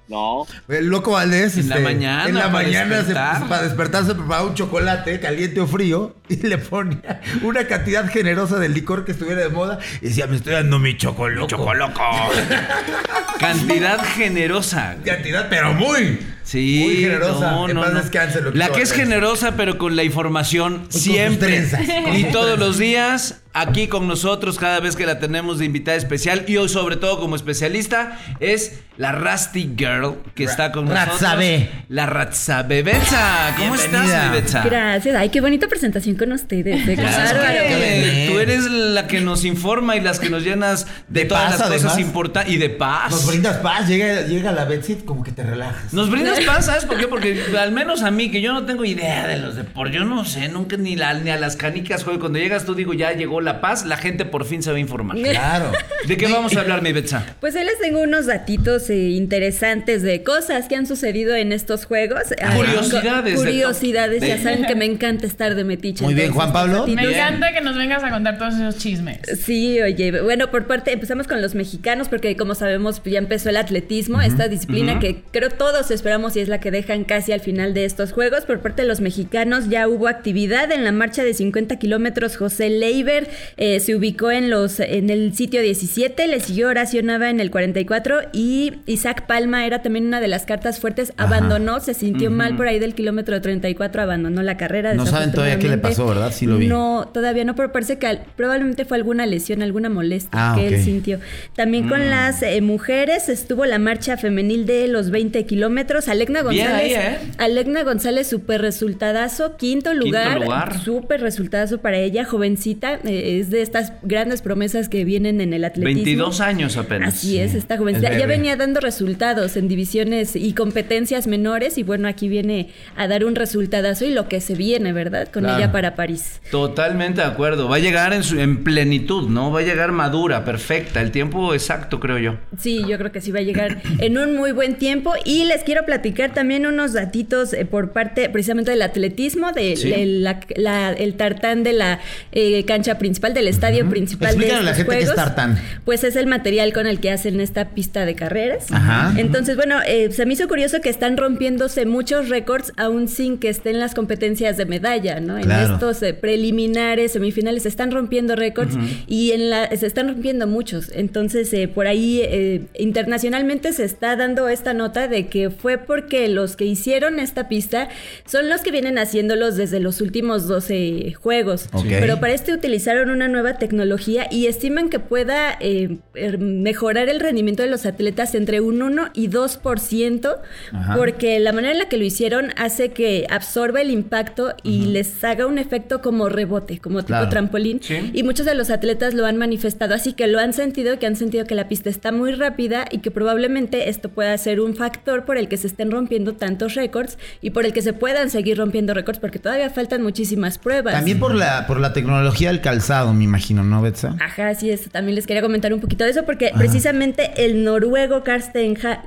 No. El loco Valdés. En la mañana, En la para mañana se- para despertar se preparaba un chocolate caliente o frío y le ponía una cantidad generosa del licor que estuviera de moda y decía, me estoy dando mi chocoloco. Chocoloco. Cantidad generosa. Cantidad, pero muy. Sí. Muy generosa. no, no, no. descanse, La que es generosa, pero con la información sus siempre. trenzas, con Y todos los días, aquí con nosotros, cada vez que la tenemos de invitada especial, y hoy sobre todo como especialista, es la Rusty Girl, que está con nosotros. Ratzabe. La Ratzabe. Betsa, ¿cómo Bienvenida. estás, mi Betsa? Gracias. Ay, qué bonita presentación con ustedes. Claro, que tú eres la que nos informa y las que nos llenas de, De todas paz, las cosas importantes y de paz. Nos brindas paz, llega, llega la Betsy como que te relajas. Nos brindas paz, ¿sabes por qué? Porque al menos a mí, que yo no tengo idea de los deportes, yo no sé, nunca ni, la, ni a las canicas juego. Cuando llegas tú digo, ya llegó la paz, la gente por fin se va a informar. Claro. ¿De qué vamos a hablar, mi Betsa? Pues hoy les tengo unos datitos eh, interesantes de cosas que han sucedido en estos juegos. Ay, Curiosidades Curiosidades, ya saben que me encanta estar de metiche. Muy bien, Juan Pablo. Me encanta que nos vengas a contar todos esos chismes. Sí, oye, bueno, por parte, empezamos con los mexicanos, porque como sabemos, ya empezó el atletismo, esta disciplina que creo todos esperamos y es la que dejan casi al final de estos juegos. Por parte de los mexicanos ya hubo actividad en la marcha de 50 kilómetros. José Leiber eh, se ubicó en, los, en el sitio 17, le siguió Horacio Nava en el 44 y Isaac Palma era también una de las cartas fuertes, abandonó, se sintió mal por ahí del kilómetro 34, abandonó la carrera. No saben todavía qué le pasó, ¿verdad? Sí lo vi. No, todavía no, pero parece que probablemente fue alguna lesión, alguna molestia Ah, que él sintió. También con las eh, mujeres estuvo la marcha femenil de los 20 kilómetros. Alegna Bien González. ahí, ¿eh? González, súper resultadazo. Quinto lugar. lugar. Súper resultadazo para ella, jovencita. eh, es de estas grandes promesas que vienen en el atletismo. 22 años apenas. Así es, esta jovencita. Es Ya venía dando resultados en divisiones y competencias menores y bueno, aquí viene a dar un resultadazo y lo que se viene, ¿verdad? Con Claro. ella para París. Totalmente de acuerdo. Va a llegar en, su, en plenitud, ¿no? Va a llegar madura, perfecta. El tiempo exacto, creo yo. Sí, yo creo que sí va a llegar en un muy buen tiempo. Y les quiero platicar también unos datitos eh, por parte precisamente del atletismo, del Sí. el, la- la- el tartán de la eh, cancha principal, del estadio principal Explícale de a la gente qué es tartán. Pues es el material con el que hacen esta pista de carreras. Ajá. Entonces, bueno, eh, se me hizo curioso que están rompiéndose muchos récords aún sin que estén las competencias de medalla, ¿no? En estos preliminares, semifinales, se están rompiendo récords y en la, se están rompiendo muchos. Entonces, eh, por ahí internacionalmente se está dando esta nota de que fue porque los que hicieron esta pista son los que vienen haciéndolos desde los últimos 12 juegos. Ok. Pero para este utilizaron una nueva tecnología y estiman que pueda eh, er, mejorar el rendimiento de los atletas entre un 1 y 2%, Ajá. porque la manera en la que lo hicieron hace que absorba el impacto y les haga un efecto como rebote, como tipo Claro. trampolín. Sí. Y muchos de los atletas lo han manifestado así que lo han sentido, que han sentido que la pista está muy rápida y que probablemente esto pueda ser un factor por el que se estén rompiendo tantos récords y por el que se puedan seguir rompiendo récords porque todavía faltan muchísimas pruebas. También por la, por la tecnología del calzado, me imagino, ¿no, Betsa? Ajá, así es. También les quería comentar un poquito de eso porque precisamente el noruego Karsten, Ha-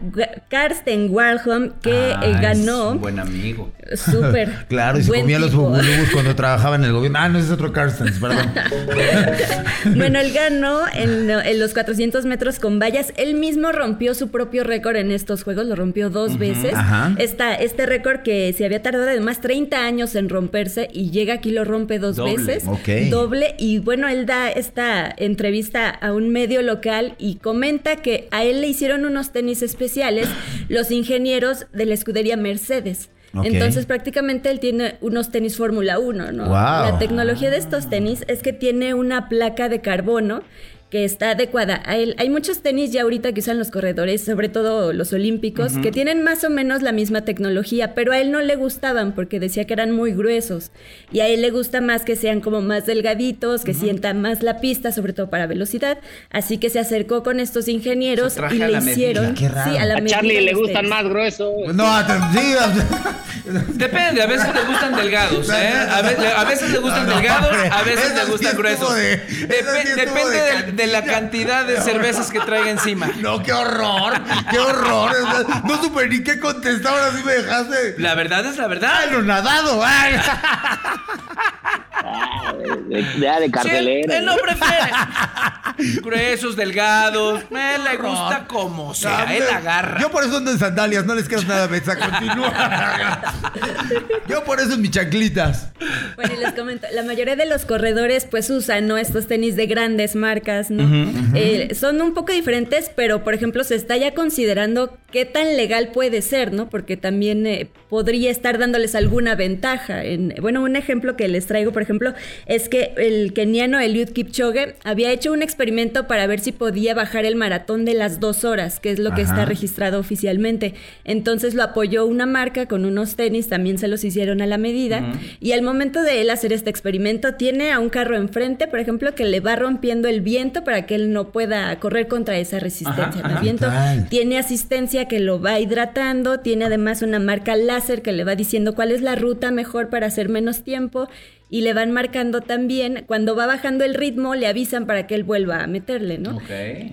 Karsten Warholm que Ah, eh, es ganó un buen amigo. súper Claro, y se comía los bubulubus cuando trabajaba en el gobierno. Ah, no, ese es otro Carstens, perdón. bueno, él ganó en los 400 metros con vallas. Él mismo rompió su propio récord en estos juegos, lo rompió dos veces. Ajá. Esta, este récord que se había tardado además 30 años en romperse y llega aquí lo rompe dos Doble, veces. Doble. Y bueno, él da esta entrevista a un medio local y comenta que a él le hicieron unos tenis especiales los ingenieros de la escudería Mercedes. Entonces prácticamente él tiene unos tenis Fórmula 1, ¿no? La tecnología de estos tenis es que tiene una placa de carbono que está adecuada a él. Hay muchos tenis ya ahorita que usan los corredores, sobre todo los olímpicos, que tienen más o menos la misma tecnología, pero a él no le gustaban porque decía que eran muy gruesos. Y a él le gusta más que sean como más delgaditos, que sientan más la pista, sobre todo para velocidad. Así que se acercó con estos ingenieros y le hicieron... Qué raro. Sí, a la A Charlie le gustan más gruesos. No, te- sí, Depende, a veces le gustan delgados, ¿eh? A, ve- a veces le gustan No, delgados, a veces le gustan gruesos. depende de de, la cantidad de cervezas que traiga encima. No, qué horror, qué horror. No supe ni qué contestar, ahora sí me dejaste. La verdad es la verdad. ¡Ay, lo nadado! ¡Ay! Ah, de, de- cartelera. él no prefiere. Gruesos, delgados. Me le gusta como sea, él agarra. Yo por eso ando en sandalias, no les quedas nada, Betsa, continúa. Yo por eso en mis chanclitas. Bueno, y les comento, la mayoría de los corredores pues usan ¿no? estos tenis de grandes marcas, ¿no? Eh, son un poco diferentes, pero por ejemplo se está ya considerando qué tan legal puede ser, ¿no? Porque también eh, podría estar dándoles alguna ventaja. En, bueno, un ejemplo que les traigo, por ejemplo, es que el keniano Eliud Kipchoge había hecho un experimento para ver si podía bajar el maratón de las dos horas, que es lo que Ajá. está registrado oficialmente. Entonces lo apoyó una marca con unos tenis, también se los hicieron a la medida. Y al momento de él hacer este experimento, tiene a un carro enfrente, por ejemplo, que le va rompiendo el viento para que él no pueda correr contra esa resistencia del viento. Tal. Tiene asistencia que lo va hidratando, tiene además una marca láser que le va diciendo cuál es la ruta mejor para hacer menos tiempo. Y le van marcando también, cuando va bajando el ritmo, le avisan para que él vuelva a meterle, ¿no?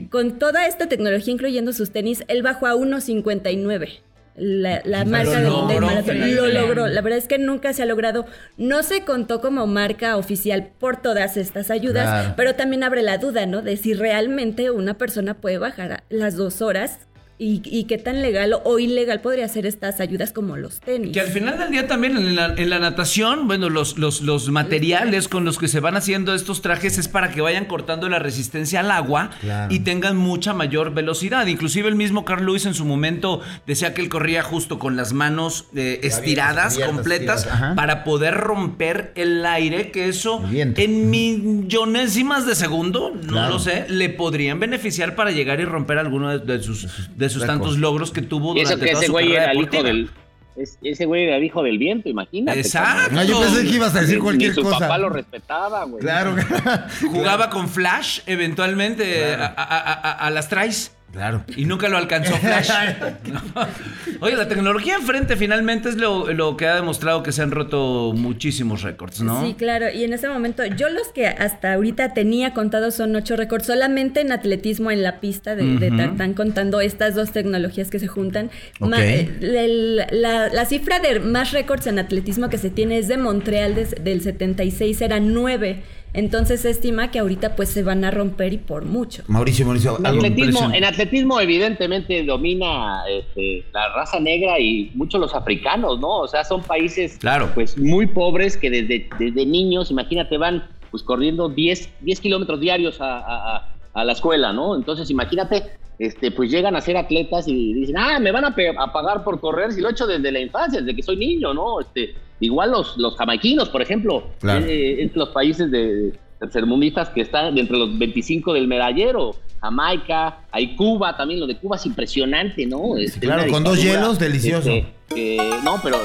Con toda esta tecnología, incluyendo sus tenis, él bajó a 1.59. La, la marca del maratón. Lo logró. La verdad es que nunca se ha logrado. No se contó como marca oficial por todas estas ayudas, Claro. pero también abre la duda, ¿no? De si realmente una persona puede bajar las dos horas y, y qué tan legal o ilegal podría ser estas ayudas como los tenis. Que al final del día también en la, en la natación, bueno, los, los, los materiales con los que se van haciendo estos trajes es para que vayan cortando la resistencia al agua Claro. y tengan mucha mayor velocidad. Inclusive el mismo Carl Lewis en su momento decía que él corría justo con las manos eh, estiradas, abiertas, completas, para poder romper el aire, que eso en millonésimas de segundo, no lo sé, le podrían beneficiar para llegar y romper alguno de, de sus, de sus récords. tantos logros que tuvo eso durante que toda ese su güey carrera era el hijo del. es- ese güey era el hijo del viento, imagínate. Exacto. No, yo pensé que ibas a decir Ni- cualquier ni su cosa. papá lo respetaba, güey. Claro, Jugaba con Flash eventualmente a, a- a- a- a las traes. Claro. Y nunca lo alcanzó Flash. Oye, la tecnología enfrente finalmente es lo, lo que ha demostrado que se han roto muchísimos récords, ¿no? Sí, claro. Y en ese momento, yo los que hasta ahorita tenía contados son ocho récords, solamente en atletismo en la pista de, de Ujú. tartán, contando estas dos tecnologías que se juntan. Ok. Ma- eh, el- la, la cifra de más récords en atletismo que se tiene es de Montreal des- del 76, eran nueve. Entonces se estima que ahorita pues se van a romper y por mucho. Mauricio, Mauricio, En algo atletismo, en atletismo, evidentemente, domina este, la raza negra y muchos los africanos, ¿no? O sea, son países Claro. pues muy pobres que desde, desde niños, imagínate, van pues corriendo 10, 10 kilómetros diarios a, a- a- a la escuela, ¿no? Entonces, imagínate, este, pues llegan a ser atletas y dicen, ah, me van a, pagar por correr si lo he hecho desde la infancia, desde que soy niño, ¿no? Este, igual los, los jamaiquinos, por ejemplo, Claro. eh, es los países de tercermundistas que están entre los 25 del medallero. Jamaica, hay Cuba, también lo de Cuba es impresionante, ¿no? Este, claro, con dos hielos, delicioso. este, que- no, pero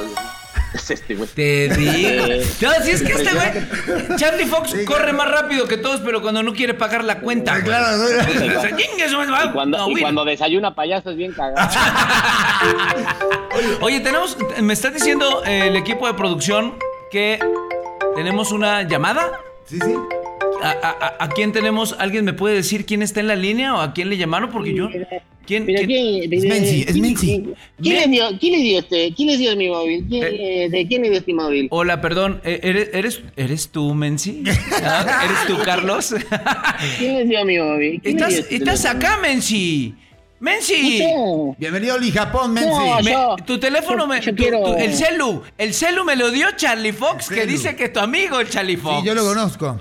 es este, güey. Te digo. Eh, No, si es que este güey, Charlie Fox Sí, corre claro. más rápido que todos, pero cuando no quiere pagar la cuenta. güey. Claro, no, Y cuando, no, y cuando desayuna payaso es bien cagado. Oye, tenemos, me está diciendo eh, el equipo de producción que tenemos una llamada. Sí, sí. ¿A, a- a- a quién tenemos? ¿Alguien me puede decir quién está en la línea o a quién le llamaron? Porque yo. ¿Quién? Pero quién- ¿quién- Es Menzi, es quién- Menzi. ¿Quién, quién le dio, quién le dio este? ¿Quién le dio mi móvil? ¿Quién, Eh. eh, ¿De quién le dio este móvil? Hola, perdón, eh, ¿eres, eres, eres tú, Menzi? ¿Ah? ¿Eres tú, Carlos? ¿Quién le dio mi móvil? ¿Quién le dio ¿Estás, este estás acá, Menzi? ¡Menzi! No, Bienvenido a Oli Japón, Menzi. No, Me- tu teléfono yo- me. yo tu- quiero- tu- el celu. El celu me lo dio Charlie Fox, que dice que es tu amigo, el Charlie Fox. Sí, yo lo conozco.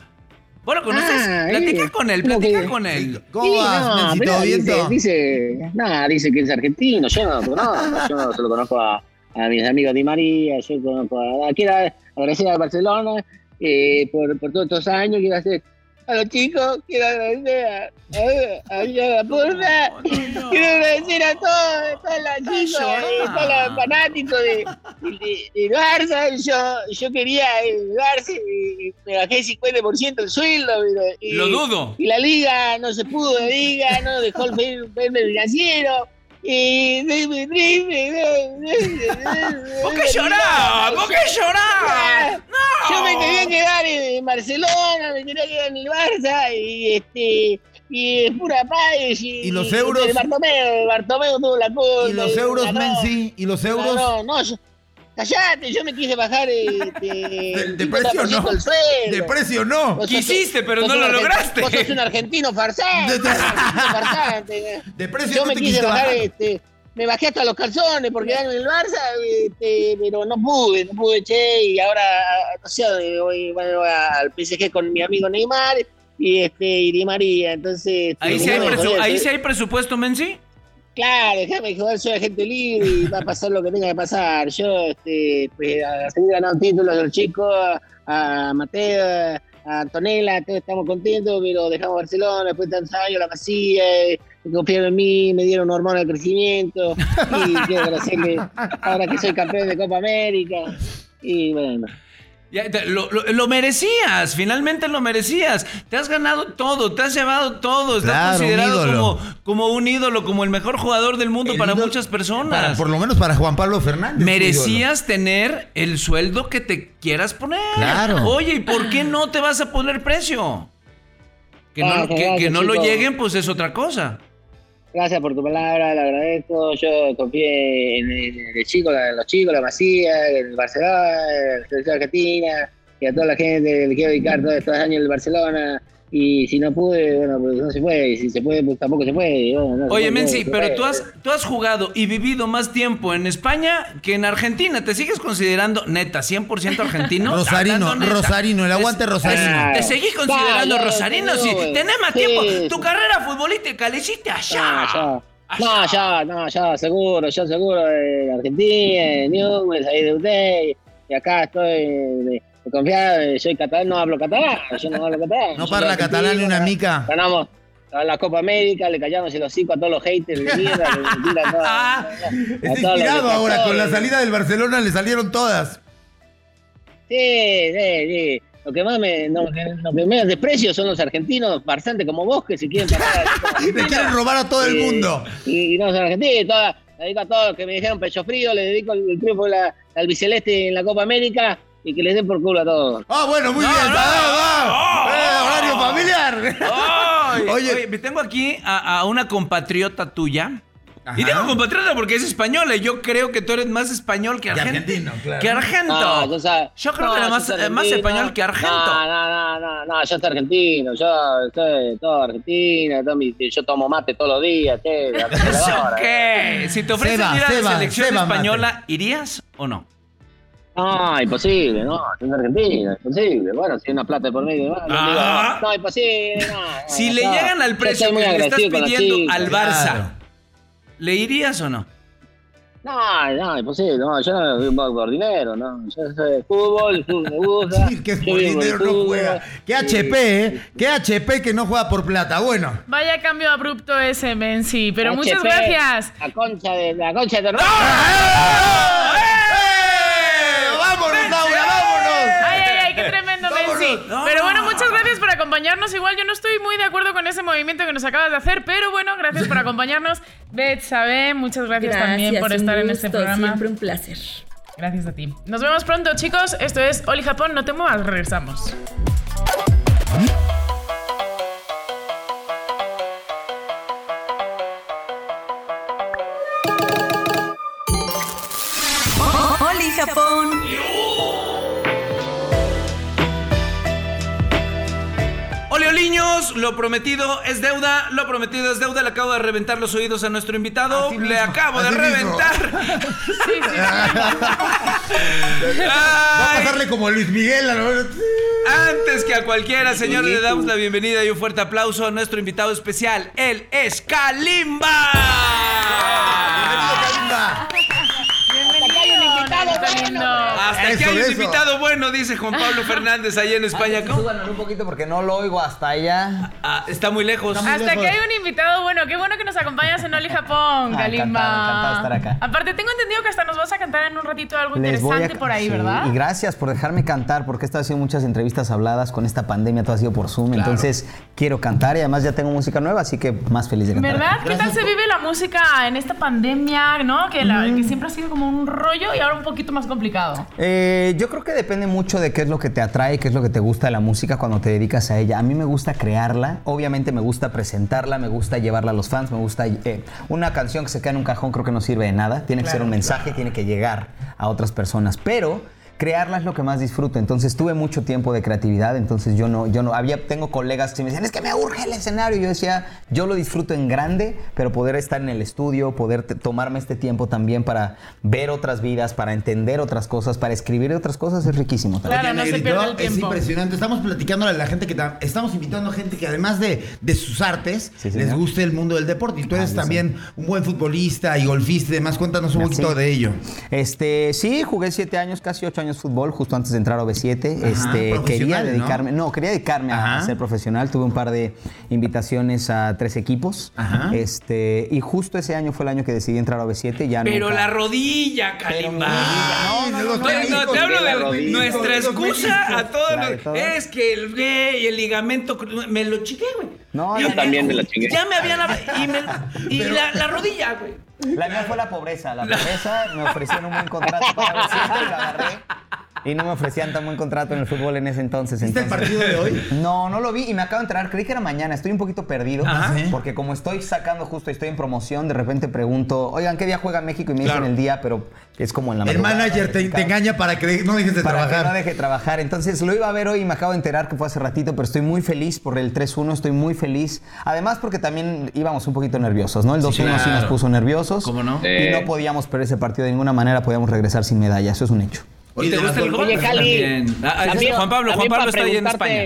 ¿Vos lo conoces? Ah, platica eh, con él, ¿cómo platica que- con él. ¿Cómo Sí, vas, no, ¿Todo bien? dice, nada, dice que es argentino, yo no lo conozco, yo no se lo conozco a, a mis amigos de María, yo conozco a, quiero agradecer a Barcelona eh, por, por todos estos años, quiero hacer a los chicos, quiero agradecer a, a, a, la quiero agradecer a todos, todos los chicos, todos los fanáticos de, de, de Barça, yo, yo quería el Barça, y me bajé 50% el sueldo, pero, y, Lo dudo. y la liga no se pudo, la liga no dejó el fair financiero. Y. ¿Por qué llorás? ¿Por qué llorás? No. Yo me quería quedar en Barcelona, me quería quedar en el Barça y este y es pura paz. Y, ¿Y los euros? el Bartomeu, el Bartomeu tuvo la culpa. ¿Y los euros. Menzi? ¿Y los euros? No, no, yo, callate, yo me quise bajar este, De- de precio no. el. De precio no. Vos sos- Quisiste, pero no lo lograste. Vos sos un argentino farsante. De- argentino farsante. De precio Yo no me te quise bajar, bajar. este, me bajé hasta los calzones por quedarme en el Barça, este, pero no pude, no pude, che, y ahora, no sé, voy, bueno, voy al PSG con mi amigo Neymar y este y Di María, entonces... Ahí sí hay, bueno, presu- ahí sí hay presupuesto, Menzi. Claro, déjame jugar, soy agente libre y va a pasar lo que tenga que pasar. Yo, este, pues, a seguir ganando títulos los chicos, a Mateo, a Antonella, todos estamos contentos, pero dejamos Barcelona, después de tantos años, la Masía, eh, confiaron en mí, me dieron hormonas de crecimiento, y quiero agradecerle ahora que soy campeón de Copa América. Y bueno, Ya, te- lo, lo- lo merecías, finalmente lo merecías. Te has ganado todo, te has llevado todo. Estás Claro, considerado como, como un ídolo, como el mejor jugador del mundo El para ídolo- muchas personas. Para- por lo menos para Juan Pablo Fernández. Merecías tener el sueldo que te quieras poner. Claro. Oye, ¿y por qué no te vas a poner precio? Que no, Ah, que- no lo lleguen, pues es otra cosa. Gracias por tu palabra, le agradezco. Yo confié en el, en chico, en los chicos, la Masía, el Barcelona, en la selección argentina, y a toda la gente le quiero dedicar todos estos años en el Barcelona. Y si no pude, bueno, pues no se puede. Y si se puede, pues tampoco se puede. bueno, no Oye, Menzi, pero puede. tú has, tú has jugado y vivido más tiempo en España que en Argentina. ¿Te sigues considerando neta 100% argentino? Rosarino. Rosarino, el aguante Te- Rosarino. Te, te seguís considerando rosarino. no, Si tenés más Sí, tiempo, sí. tu carrera futbolística la hiciste allá. Ah, ya. No, ya, no, ya, seguro, yo seguro en Argentina, en Newell's, ahí de usted, y acá estoy de, de confiado, soy catalán, no hablo catalán, yo no hablo catalán. No parla catalán ni una mica. Ganamos la Copa América, le callamos el hocico a todos los haters de mierda, que me tiran todas- a Está todos los inspirado ahora, con la salida del Barcelona le salieron todas. Sí, sí, sí. Lo que más me, no, lo que, menos desprecio son los argentinos farsantes como vos que se quieren parar. Le quieren robar a todo el Eh, mundo. Y, no son argentinos, toda, le dedico a todos los que me dijeron pecho frío, le dedico el, triunfo al biceleste en la Copa América y que les den por culo a todos. Ah, bueno, muy No, bien. no, no. Eh, horario familiar. Ay, Oye. oye, me tengo aquí a, a una compatriota tuya. Ajá. Y digo compatriota porque es española y yo creo que tú eres más español que Que argentino. argentino, claro. Que argento. No, yo, sa- Yo creo no, que era yo más, soy eh, más español que argento. No, no, no, no, no, yo soy argentino, yo soy todo argentino, todo mi- yo tomo mate todos los días, che, a la ¿Eso hora. qué? Si te ofrecen ir a la selección Seba española, ¿irías o no? No, imposible, no, soy argentino, imposible. Bueno, si hay una plata de por medio, bueno, Ah. digo, no, imposible, no. Si no, le no. llegan al precio que le estás pidiendo al Barça, Claro. ¿le irías o no? No, no, imposible, no, yo no vivo por dinero, no, yo soy fútbol, fútbol me gusta. Sí, que por dinero no fútbol, juega. Qué sí. HP, ¿eh? Qué HP que no juega por plata. Bueno. Vaya cambio abrupto ese, Menzi. Pero HP, muchas gracias. La concha de la concha de tu hermano. No. Pero bueno, muchas gracias por acompañarnos. Igual yo no estoy muy de acuerdo con ese movimiento que nos acabas de hacer, pero bueno, gracias por acompañarnos. Betsabe, muchas gracias, también por estar en este programa. Siempre un placer. Gracias a ti. Nos vemos pronto, chicos. Esto es Oli Japón, no te muevas, regresamos. Oli Japón. Lo prometido es deuda, lo prometido es deuda. Le acabo de reventar los oídos a nuestro invitado. Así Le mismo, acabo de reventar. Sí, sí, Va a pasarle como a Luis Miguel. a lo- Antes que a cualquiera, señores, le damos la bienvenida y un fuerte aplauso a nuestro invitado especial. Él es Kalimba. Bienvenido, Kalimba. Galindo. Hasta que hay un eso. invitado bueno, dice Juan Pablo Fernández allá en España. ¿Cómo? Súbanos un poquito porque no lo oigo hasta allá. Ah, está muy lejos. Hasta que hay un invitado bueno. Qué bueno que nos acompañas en Oli Japón, Ah, Kalimba. encantado, encantado de estar acá. Aparte, tengo entendido que hasta nos vas a cantar en un ratito algo Les voy a- interesante por ahí, sí, ¿verdad? Y gracias por dejarme cantar, porque he estado haciendo muchas entrevistas habladas con esta pandemia, todo ha sido por Zoom. Entonces quiero cantar y además ya tengo música nueva, así que más feliz de cantar. ¿Verdad? ¿Qué tal se vive la música en esta pandemia, no? Que, la- que siempre ha sido como un rollo y ahora un poquito más complicado. Eh, yo creo que depende mucho de qué es lo que te atrae, qué es lo que te gusta de la música cuando te dedicas a ella. A mí me gusta crearla, obviamente me gusta presentarla, me gusta llevarla a los fans, me gusta... eh, una canción que se queda en un cajón creo que no sirve de nada, tiene que ser un mensaje, tiene que llegar a otras personas, pero... Crearla es lo que más disfruto, entonces tuve mucho tiempo de creatividad, entonces yo no, yo no, había, tengo colegas que me decían, es que me urge el escenario, y yo decía, yo lo disfruto en grande, pero poder estar en el estudio, poder tomarme este tiempo también para ver otras vidas, para entender otras cosas, para escribir otras cosas, es riquísimo también. Claro, no se Negrito, pierde el Es impresionante. Estamos platicándole a la gente que ta- estamos invitando a gente que además de, de sus artes, Sí, les señor. guste el mundo del deporte. Y tú eres Ah, yo también un buen futbolista y golfista y demás. Cuéntanos un poquito de ello. Este, sí, jugué siete años, casi ocho años fútbol, justo antes de entrar a OV7. este, quería ¿no? dedicarme, ¿no? quería dedicarme a, ser profesional. Tuve un par de invitaciones a tres equipos. Ajá. Este, y justo ese año fue el año que decidí entrar a OV7. Ya Pero nunca- la rodilla, Kalimba. No, no, técnicos, te hablo de la de rodilla, nuestra excusa a todos los-. Es que el gay, el ligamento, me lo chiqué, güey. No, Yo yo también me la chingué. Ya me habían... Y, me- y la, la rodilla, güey. La mía fue la pobreza. La pobreza me ofrecieron un buen contrato para OV7 y lo agarré. Y no me ofrecían tan buen contrato en el fútbol en ese entonces. ¿Viste el partido de hoy? No, no lo vi y me acabo de enterar. Creí que era mañana. Estoy un poquito perdido. Ajá. ¿Sí? Porque como estoy sacando justo, estoy en promoción, de repente pregunto, oigan, ¿qué día juega México? Y me Claro. dicen el día, pero es como en la El madrugada, manager te, engaña para que no dejes de Para que trabajar. no deje de trabajar. Entonces lo iba a ver hoy y me acabo de enterar que fue hace ratito, pero estoy muy feliz por el 3-1, estoy muy feliz. Además porque también íbamos un poquito nerviosos, ¿no? El 2-1 sí, claro. nos puso nerviosos. ¿Cómo no? Y Eh. no podíamos perder ese partido de ninguna manera, podíamos regresar sin medalla, eso es un hecho. ¿Y te gusta el gol- golf? Oye, Cali. También. Ah, también- Juan Pablo, Juan Pablo está ahí en España.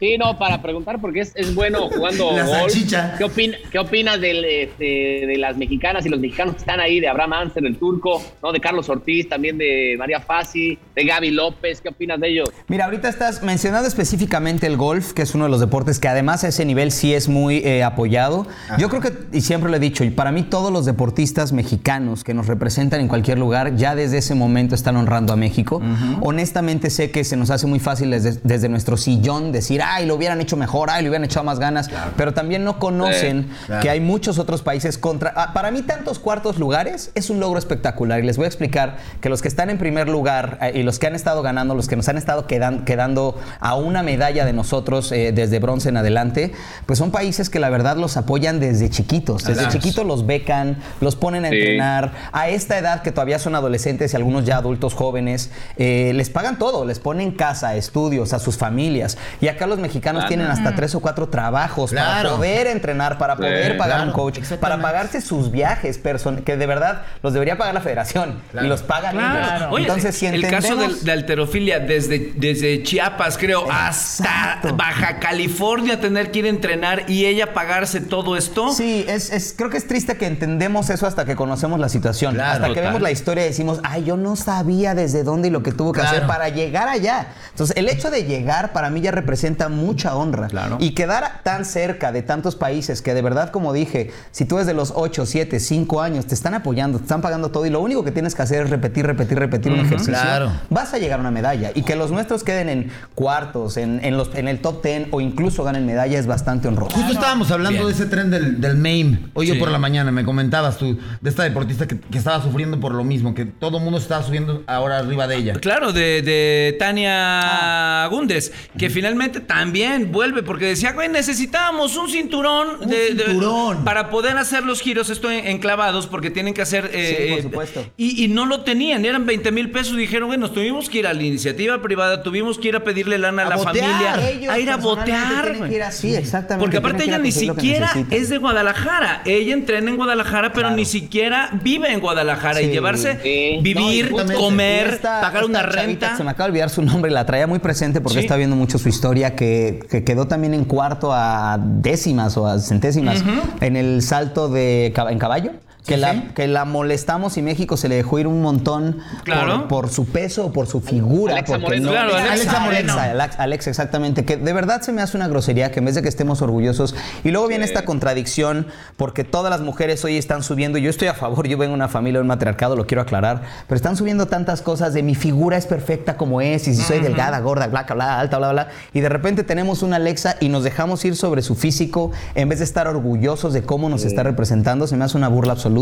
Sí, no, para preguntar, porque es, es bueno jugando La golf. ¿Qué, opin- qué opinas del, este, de las mexicanas y los mexicanos que están ahí? De Abraham Anser, el turco, ¿no? De Carlos Ortiz, también de María Fassi, de Gaby López. ¿Qué opinas de ellos? Mira, ahorita estás mencionando específicamente el golf, que es uno de los deportes que además a ese nivel sí es muy eh, apoyado. Yo creo que, y siempre lo he dicho, y para mí todos los deportistas mexicanos que nos representan en cualquier lugar, ya desde ese momento están honrando a México. Honestamente sé que se nos hace muy fácil desde, desde nuestro sillón decir, ay, lo hubieran hecho mejor, ay, le hubieran echado más ganas, pero también no conocen Claro. que hay muchos otros países contra... ah, Para mí tantos cuartos lugares es un logro espectacular. Y les voy a explicar que los que están en primer lugar eh, y los que han estado ganando, los que nos han estado quedan- quedando a una medalla de nosotros eh, desde bronce en adelante, pues son países que la verdad los apoyan desde chiquitos, desde Claro. chiquitos los becan, los ponen a Sí. entrenar, a esta edad que todavía son adolescentes y algunos ya adultos jóvenes, eh, les pagan todo, les ponen casa, estudios, a sus familias. Y acá los mexicanos Claro. tienen hasta tres o cuatro trabajos para poder entrenar, para poder pagar claro, un coach, para pagarse sus viajes, person que de verdad los debería pagar la federación Claro. y los pagan Claro. ellos. Oye, Entonces, si el caso del- de, alterofilia desde, desde Chiapas, creo, hasta. Baja California, tener que ir a entrenar y ella pagarse todo esto. Sí, es, es- creo que es triste que entendemos eso hasta que conocemos la situación. Claro, hasta que vemos la historia y decimos, ay, yo no sabía desde dónde y lo que tuvo que Claro. hacer para llegar allá. Entonces, el hecho de llegar para mí ya representa mucha honra. Claro. Y quedar tan cerca de tantos países que de verdad, como dije, si tú desde los 8, 7, 5 años te están apoyando, te están pagando todo y lo único que tienes que hacer es repetir, repetir, repetir un ejercicio, Claro. vas a llegar a una medalla. Y que los nuestros queden en cuartos, en, en los, en el top 10 o incluso ganen medalla es bastante honroso. Justo estábamos hablando Bien. de ese tren del, del MAME. Hoy Sí. yo por la mañana me comentabas tú de esta deportista que, que estaba sufriendo por lo mismo, que todo el mundo se estaba subiendo ahora arriba de ella. Claro, de, de Tania Ah. Gundes, que finalmente también vuelve, porque decía, güey, necesitábamos un cinturón, Un de- de- cinturón. para poder hacer los giros esto en- enclavados, porque tienen que hacer... eh, Sí, por eh, supuesto. Y, y no lo tenían, eran 20 mil pesos. Dijeron, güey, nos tuvimos que ir a la iniciativa privada, tuvimos que ir a pedirle lana a, A la botear. familia, Ellos a ir a botear. que ir así, exactamente. Porque aparte ella ni siquiera es de Guadalajara. Ella entrena en Guadalajara, pero Claro. ni siquiera vive en Guadalajara. Y llevarse, Sí. vivir, No, comer, Esta- pagar una esta renta. Se me acaba de olvidar su nombre, la traía muy presente porque Sí. está viendo mucho su historia, que, que quedó también en cuarto a décimas o a centésimas en el salto de en caballo. Que, Sí, la, sí. que la molestamos y México se le dejó ir un montón Claro. por, por su peso o por su figura. Alexa porque Moreno. Claro, Alexa. Alexa Moreno. Alexa, Alex, Alex, exactamente. Que de verdad se me hace una grosería que en vez de que estemos orgullosos. Y luego viene esta contradicción porque todas las mujeres hoy están subiendo. Yo estoy a favor, yo vengo de una familia de un matriarcado, lo quiero aclarar. Pero están subiendo tantas cosas de mi figura es perfecta como es. Y si soy delgada, gorda, blanca, bla, alta, bla, bla. Y de repente tenemos una Alexa y nos dejamos ir sobre su físico en vez de estar orgullosos de cómo nos está representando. Se me hace una burla absoluta.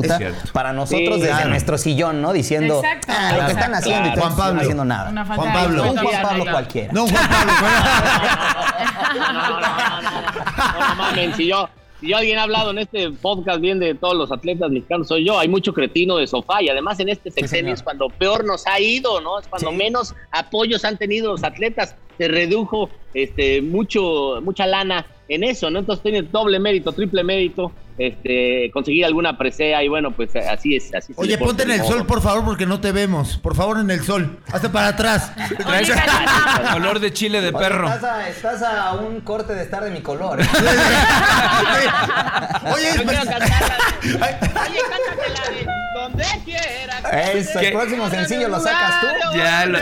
Para nosotros Sí, desde claro. nuestro sillón, ¿no? Diciendo Exacto. "Ah, lo que están haciendo y Claro. Juan Pablo. no haciendo nada. Una Juan Pablo. Un Juan Pablo cualquiera. No, Juan Pablo. No, no, no, no, no, mamen, si yo, si yo alguien ha hablado en este podcast bien de todos los atletas mexicanos, soy yo. Hay mucho cretino de sofá y además en este sexenio es cuando peor nos ha ido, ¿no? Es cuando Sí. menos apoyos han tenido los atletas. Se redujo este, mucho, mucha lana en eso, ¿no? Entonces tiene doble mérito, triple mérito, este, conseguir alguna presea y bueno, pues así es. Así es Oye, ponte en el sol, por favor, porque no te vemos. Por favor, en el sol. Hazte para atrás. Traes color de chile de perro. Estás a, estás a un corte de estar de mi color. ¿eh? Oye, Yo quiero pues- Oye, donde quiera. Eso, ¿Qué? el próximo sencillo lo sacas tú. Ya, lo,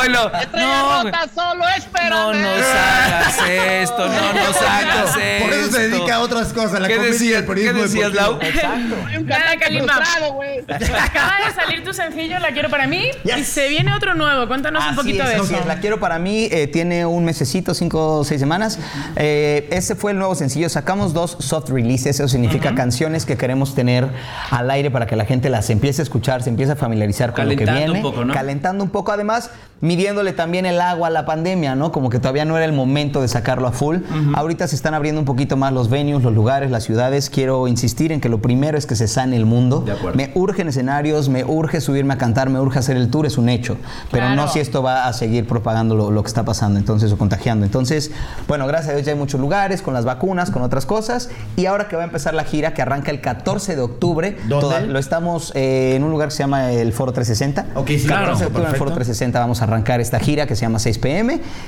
oílo. Estrella No, solo no espérame. nos hagas esto, no nos hagas esto. Por eso se dedica a otras cosas, la ¿Qué comedia y el periodismo ¿qué decías. Lau? Exacto. Un frustrado, güey. Acaba de salir tu sencillo, La Quiero Para Mí. Yes. Y se viene otro nuevo. Cuéntanos un poquito es, de eso. es. La quiero para mí, eh, tiene un mesecito, cinco o seis semanas. Eh, ese fue el nuevo sencillo. Sacamos dos soft releases, eso significa canciones que queremos tener al aire para que la gente las empiece a escuchar, se empiece a familiarizar con lo que Calentando viene. un poco, ¿no? Calentando un poco, además, midiéndole también el agua a la pandemia, ¿no? Como que todavía no era el momento de sacarlo a full. Ahorita se están abriendo un poquito más los venues, los lugares, las ciudades. Quiero insistir en que lo primero es que se sane el mundo. De acuerdo. Me urgen escenarios, me urge subirme a cantar, me urge hacer el tour, es un hecho. Pero Claro. no si esto va a seguir propagando lo, lo que está pasando, entonces, o contagiando. Entonces, bueno, gracias a Dios ya hay muchos lugares, con las vacunas, con otras cosas. Y ahora que va a empezar la gira, que arranca el 14 de octubre, ¿Dónde? toda- lo estamos eh, en un lugar que se llama el Foro 360. Ok, sí, 14 claro, de octubre en el perfecto. Foro 360 vamos a arrancar esta gira que se llama 6 pm.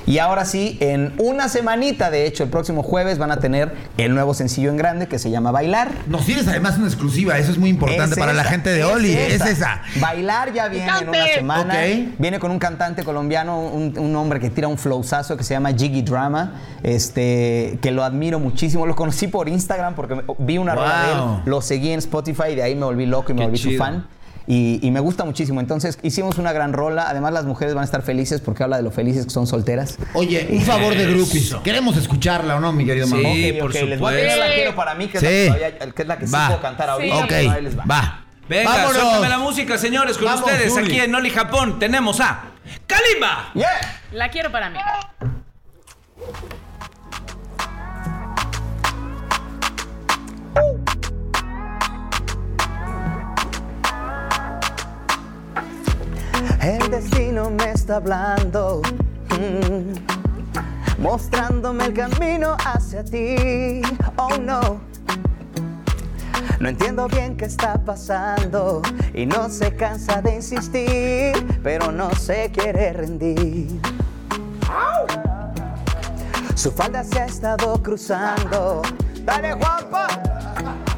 Y ahora sí, en una semanita, de hecho, el próximo jueves van a tener el nuevo sencillo en grande que se llama Bailar. Nos tienes además una exclusiva, eso es muy importante Es para la gente de es Oli, esa. es esa. Bailar ya viene en una semana. Ok. Viene con un cantante colombiano, un, un hombre que tira un flowzazo que se llama Jiggy Drama, este, que lo admiro muchísimo. Lo conocí por Instagram porque vi una rola de Wow. él, lo seguí en Spotify y de ahí me volví loco y me Qué volví su fan. Y, y me gusta muchísimo. Entonces hicimos una gran rola. Además las mujeres van a estar felices porque habla de lo felices que son solteras. Oye, un favor de groupies. Queremos escuclarla o no, mi querido Sí. Por ok, les voy a supuesto. pedir la quiero para mí, que, Sí. es, la que, todavía- que es la que sí Va. puedo cantar ahorita. Sí, ahí les va. Venga, Vámonos. suéltame la música, señores. Con Vamos, ustedes aquí en Oli Japón tenemos a Kalimba. Yeah. La Quiero Para Mí. El destino me está hablando, mm, mostrándome el camino hacia ti. Oh no. No entiendo bien qué está pasando y no se cansa de insistir, pero no se quiere rendir. Su falda se ha estado cruzando. Dale, Juanpa.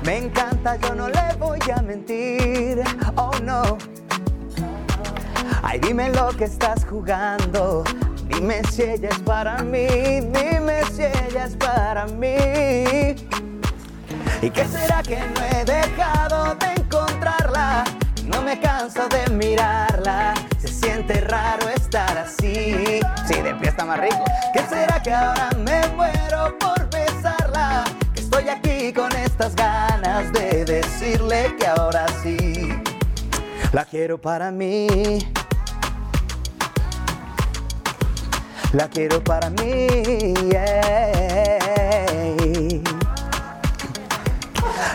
Me encanta, yo no le voy a mentir. Oh no. Ay, dime lo que estás jugando. Dime si ella es para mí. Dime si ella es para mí. ¿Y qué será que no he dejado de encontrarla? No me canso de mirarla. Se siente raro estar así. Sí, de pie está más rico. ¿Qué será que ahora me muero por besarla? Que estoy aquí con estas ganas de decirle que ahora sí. La quiero para mí. La quiero para mí.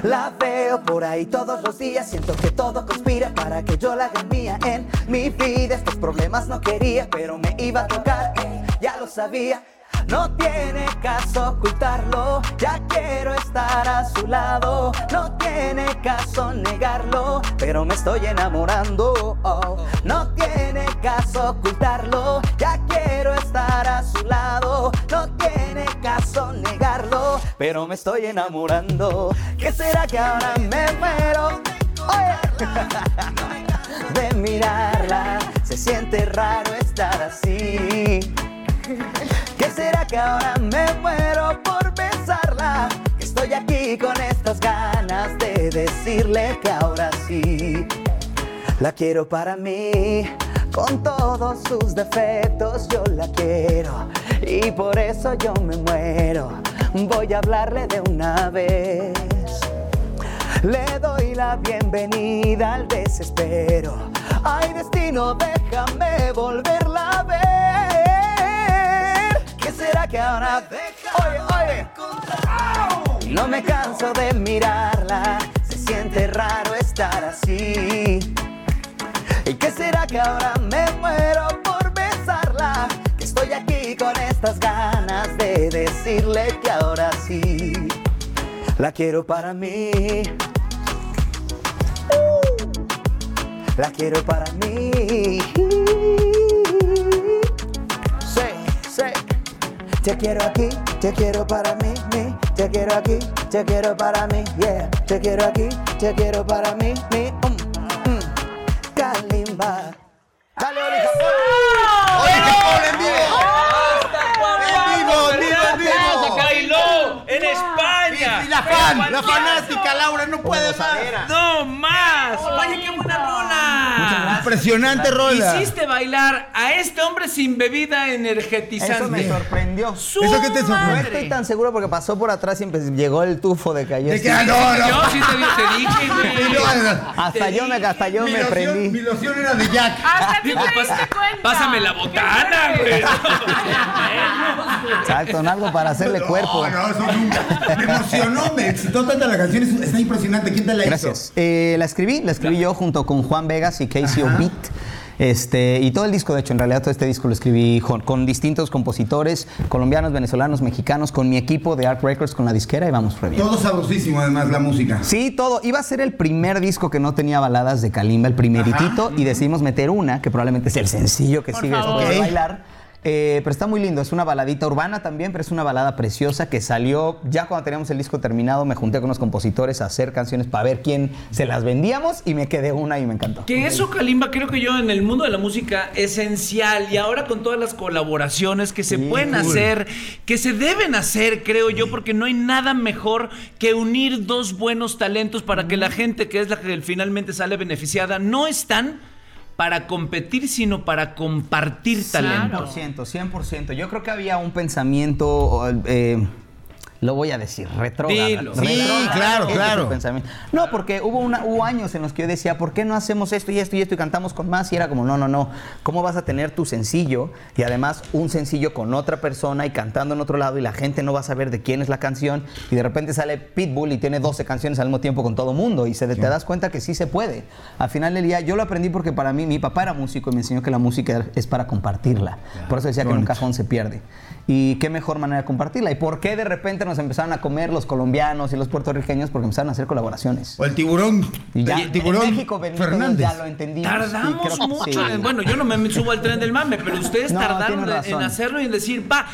La veo por ahí todos los días, siento que todo conspira para que yo la haga en mi vida. Estos problemas no quería, pero me iba a tocar, ey, ya lo sabía. No tiene caso ocultarlo, ya quiero estar a su lado. No tiene caso negarlo, pero me estoy enamorando. oh. No tiene caso ocultarlo, ya quiero estar a su lado. No tiene caso negarlo, pero me estoy enamorando. ¿Qué será que ahora me muero? de de mirarla. Se siente raro estar así. ¿Qué será que ahora me muero por besarla? Estoy aquí con estas ganas de decirle que ahora sí. La quiero para mí, con todos sus defectos yo la quiero y por eso yo me muero. Voy a hablarle de una vez. Le doy la bienvenida al desespero. Ay, destino, déjame volverla a ver. ¿Qué será que ahora Oye, oye. No me canso de mirarla. Se siente raro estar así. ¿Y qué será que ahora me muero por besarla? Que estoy aquí con estas ganas de decirle que ahora sí. La quiero para mí. La quiero para mí. Te quiero aquí, te quiero para mí, mí. Te quiero aquí, te quiero para mí, yeah. Te quiero aquí, te quiero para mí, mí. Mm, mm. Kalimba. Dale, Oli la fan, la fanática, Laura, no puede más. ¡No más! ¡Oye, qué buena rola! Impresionante rola. Hiciste bailar a este hombre sin bebida energetizante. Eso me sorprendió. ¡Su ¿Eso qué te sorprendió? No estoy tan seguro porque pasó por atrás y llegó el tufo de que que, sí- ah, no, no. Yo sí te, te dije, güey. Hasta yo me, hasta yo mi me loción- prendí. Mi loción era de Jack. Hasta tú te diste pasa- cuenta. pásame la botana, güey. Exacto, algo para hacerle cuerpo. No, no, eso nunca. Me emocionó, me excitó tanta la canción, es- está impresionante. ¿Quién te la Gracias. Eh, la escribí, la escribí yo junto con Juan Vegas y Casey O'Beat. Este, y todo el disco, de hecho, en realidad todo este disco lo escribí con, con distintos compositores, colombianos, venezolanos, mexicanos, con mi equipo de Art Records, con la disquera y vamos bien. Todo sabrosísimo, además, la música. Sí, todo. Iba a ser el primer disco que no tenía baladas de Kalimba, el primeritito, y decidimos meter una, que probablemente es el sencillo que Por sigue favor. después de bailar. Eh, pero está muy lindo, es una baladita urbana también, pero es una balada preciosa que salió ya cuando teníamos el disco terminado. Me junté con los compositores a hacer canciones para ver quién se las vendíamos y me quedé una y me encantó. Que eso, Kalimba, creo que yo en el mundo de la música esencial y ahora con todas las colaboraciones que se Sí, pueden cool. hacer, que se deben hacer, creo yo, porque no hay nada mejor que unir dos buenos talentos para que la gente que es la que finalmente sale beneficiada no están para competir, sino para compartir talento. 100%, 100%. Yo creo que había un pensamiento, eh, lo voy a decir, retrógrado. Dilo. Sí, claro, claro. pensamiento. No, porque hubo, una, hubo años en los que yo decía, ¿por qué no hacemos esto y esto y esto y cantamos con más? Y era como, no, no, no. ¿Cómo vas a tener tu sencillo y además un sencillo con otra persona y cantando en otro lado y la gente no va a saber de quién es la canción y de repente sale Pitbull y tiene 12 canciones al mismo tiempo con todo mundo y se, te das cuenta que sí se puede. Al final del día yo lo aprendí porque para mí mi papá era músico y me enseñó que la música es para compartirla. Por eso decía que en un cajón se pierde. Y qué mejor manera de compartirla. ¿Y por qué de repente nos empezaron a comer los colombianos y los puertorriqueños? Porque empezaron a hacer colaboraciones. O el tiburón. Y ya, el tiburón en México, Benito, Fernández. ya lo entendimos. Tardamos creo que mucho. sí. Bueno, yo no me subo al tren del mame, pero ustedes No, tardaron en- hacerlo y en decir, va.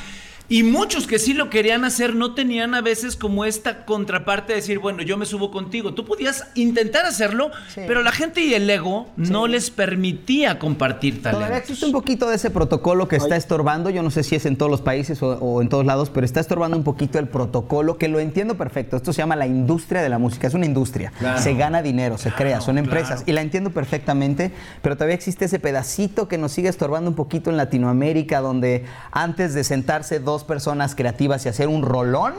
Y muchos que sí lo querían hacer no tenían a veces como esta contraparte de decir, bueno, yo me subo contigo. Tú podías intentar hacerlo, Sí. pero la gente y el ego no les permitía compartir Todavía talento. existe un poquito de ese protocolo que está estorbando, yo no sé si es en todos los países o, o en todos lados, pero está estorbando un poquito el protocolo, que lo entiendo perfecto. Esto se llama la industria de la música, es una industria. Se gana dinero, se crea, son empresas, y la entiendo perfectamente, pero todavía existe ese pedacito que nos sigue estorbando un poquito en Latinoamérica, donde antes de sentarse dos personas creativas y hacer un rolón,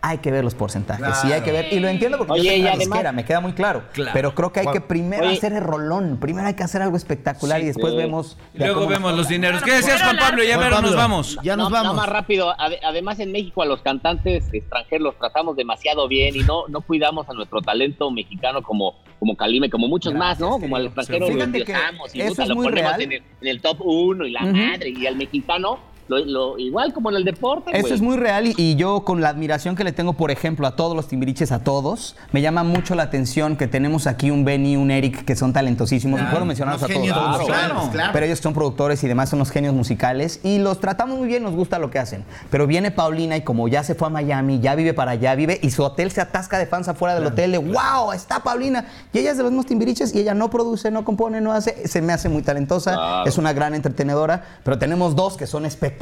hay que ver los porcentajes, sí hay que ver, y lo entiendo porque Oye, yo tengo y además- me queda muy claro, Claro. pero creo que hay que primero Oye. hacer el rolón, primero hay que hacer algo espectacular Sí. y después Sí. vemos... Y Luego vemos los dineros. ¿Qué decías, Juan Pablo? Ya Juan nos vamos. Ya nos No, no, vamos. más rápido. Ade- además, en México a los cantantes extranjeros los tratamos demasiado bien y no, no cuidamos a nuestro talento mexicano como, como Kalime, como muchos más, ¿no? Como al extranjero Sí. lo endiosamos y eso puta, es lo muy ponemos real. en el, en el top uno y la madre. Y al mexicano lo, lo- igual como en el deporte. Eso güey. es muy real y, y yo con la admiración que le tengo, por ejemplo, a todos los timbiriches, a todos, me llama mucho la atención que tenemos aquí un Benny y un Eric que son talentosísimos. Claro, Puedo mencionarlos a todos. Claro, claro. claro. Pero ellos son productores y demás son los genios musicales y los tratamos muy bien, nos gusta lo que hacen. Pero viene Paulina y como ya se fue a Miami, ya vive para allá, vive y su hotel se atasca de fans afuera del hotel de wow, está Paulina. Y ella es de los mismos timbiriches y ella no produce, no compone, no hace, se me hace muy talentosa, Claro. es una gran entretenedora, pero tenemos dos que son espectaculares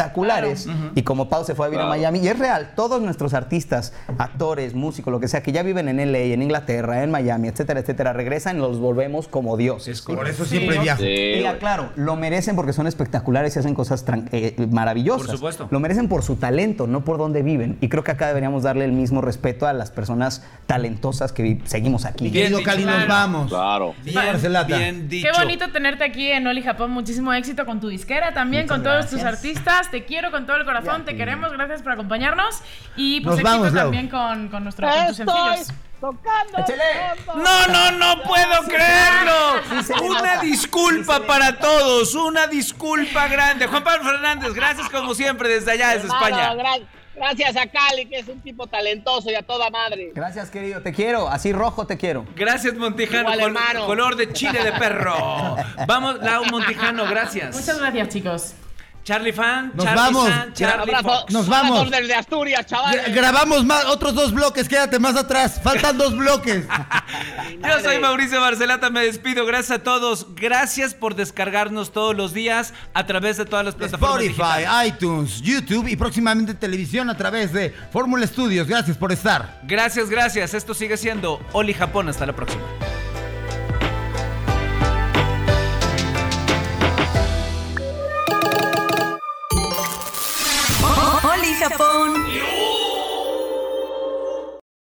y como Pau se fue a vivir a. Miami y es real, todos nuestros artistas, actores, músicos, lo que sea, que ya viven en LA, en Inglaterra, en Miami, etcétera, etcétera, regresan y los volvemos como dioses. Por eso siempre Sí. viajo. Sí, Y claro, lo merecen porque son espectaculares y hacen cosas eh, maravillosas. Por supuesto. Lo merecen por su talento, no por dónde viven. Y creo que acá deberíamos darle el mismo respeto a las personas talentosas que seguimos aquí. Querido dicho, Cali, nos claro. vamos. Claro. Barcelata. Bien dicho. Qué bonito tenerte aquí en Oli Japón. Muchísimo éxito con tu disquera también, Muchas con todos tus gracias. Te quiero con todo el corazón, te queremos. Gracias por acompañarnos. Y pues Nos éxito vamos, Lau. también con, con, nuestro, con tus sencillos. tocando. ¡Échale! No, no, no puedo creerlo. Sí Una disculpa para todos, una disculpa grande. Juan Pablo Fernández, gracias como siempre desde allá, desde Hermano, España. gra- gracias a Cali, que es un tipo talentoso y a toda madre. Gracias, querido. Te quiero. Así rojo te quiero. Gracias, Montijano, Igual, col- hermano. color de chile de perro. Vamos, Lau Montijano, gracias. Muchas gracias, chicos. Charlie Fan, Nos Charlie vamos. San, Charlie Abrazo, Fox. Nos vamos. desde Asturias, Gra- chavales. grabamos más, otros dos bloques, quédate más atrás. Faltan dos bloques. Yo soy Mauricio Barcelata, me despido. Gracias a todos. Gracias por descargarnos todos los días a través de todas las plataformas Spotify, digitales. iTunes, YouTube y próximamente televisión a través de Fórmula Studios. Gracias por estar. Gracias, gracias. Esto sigue siendo Oli Japón. Hasta la próxima. Japón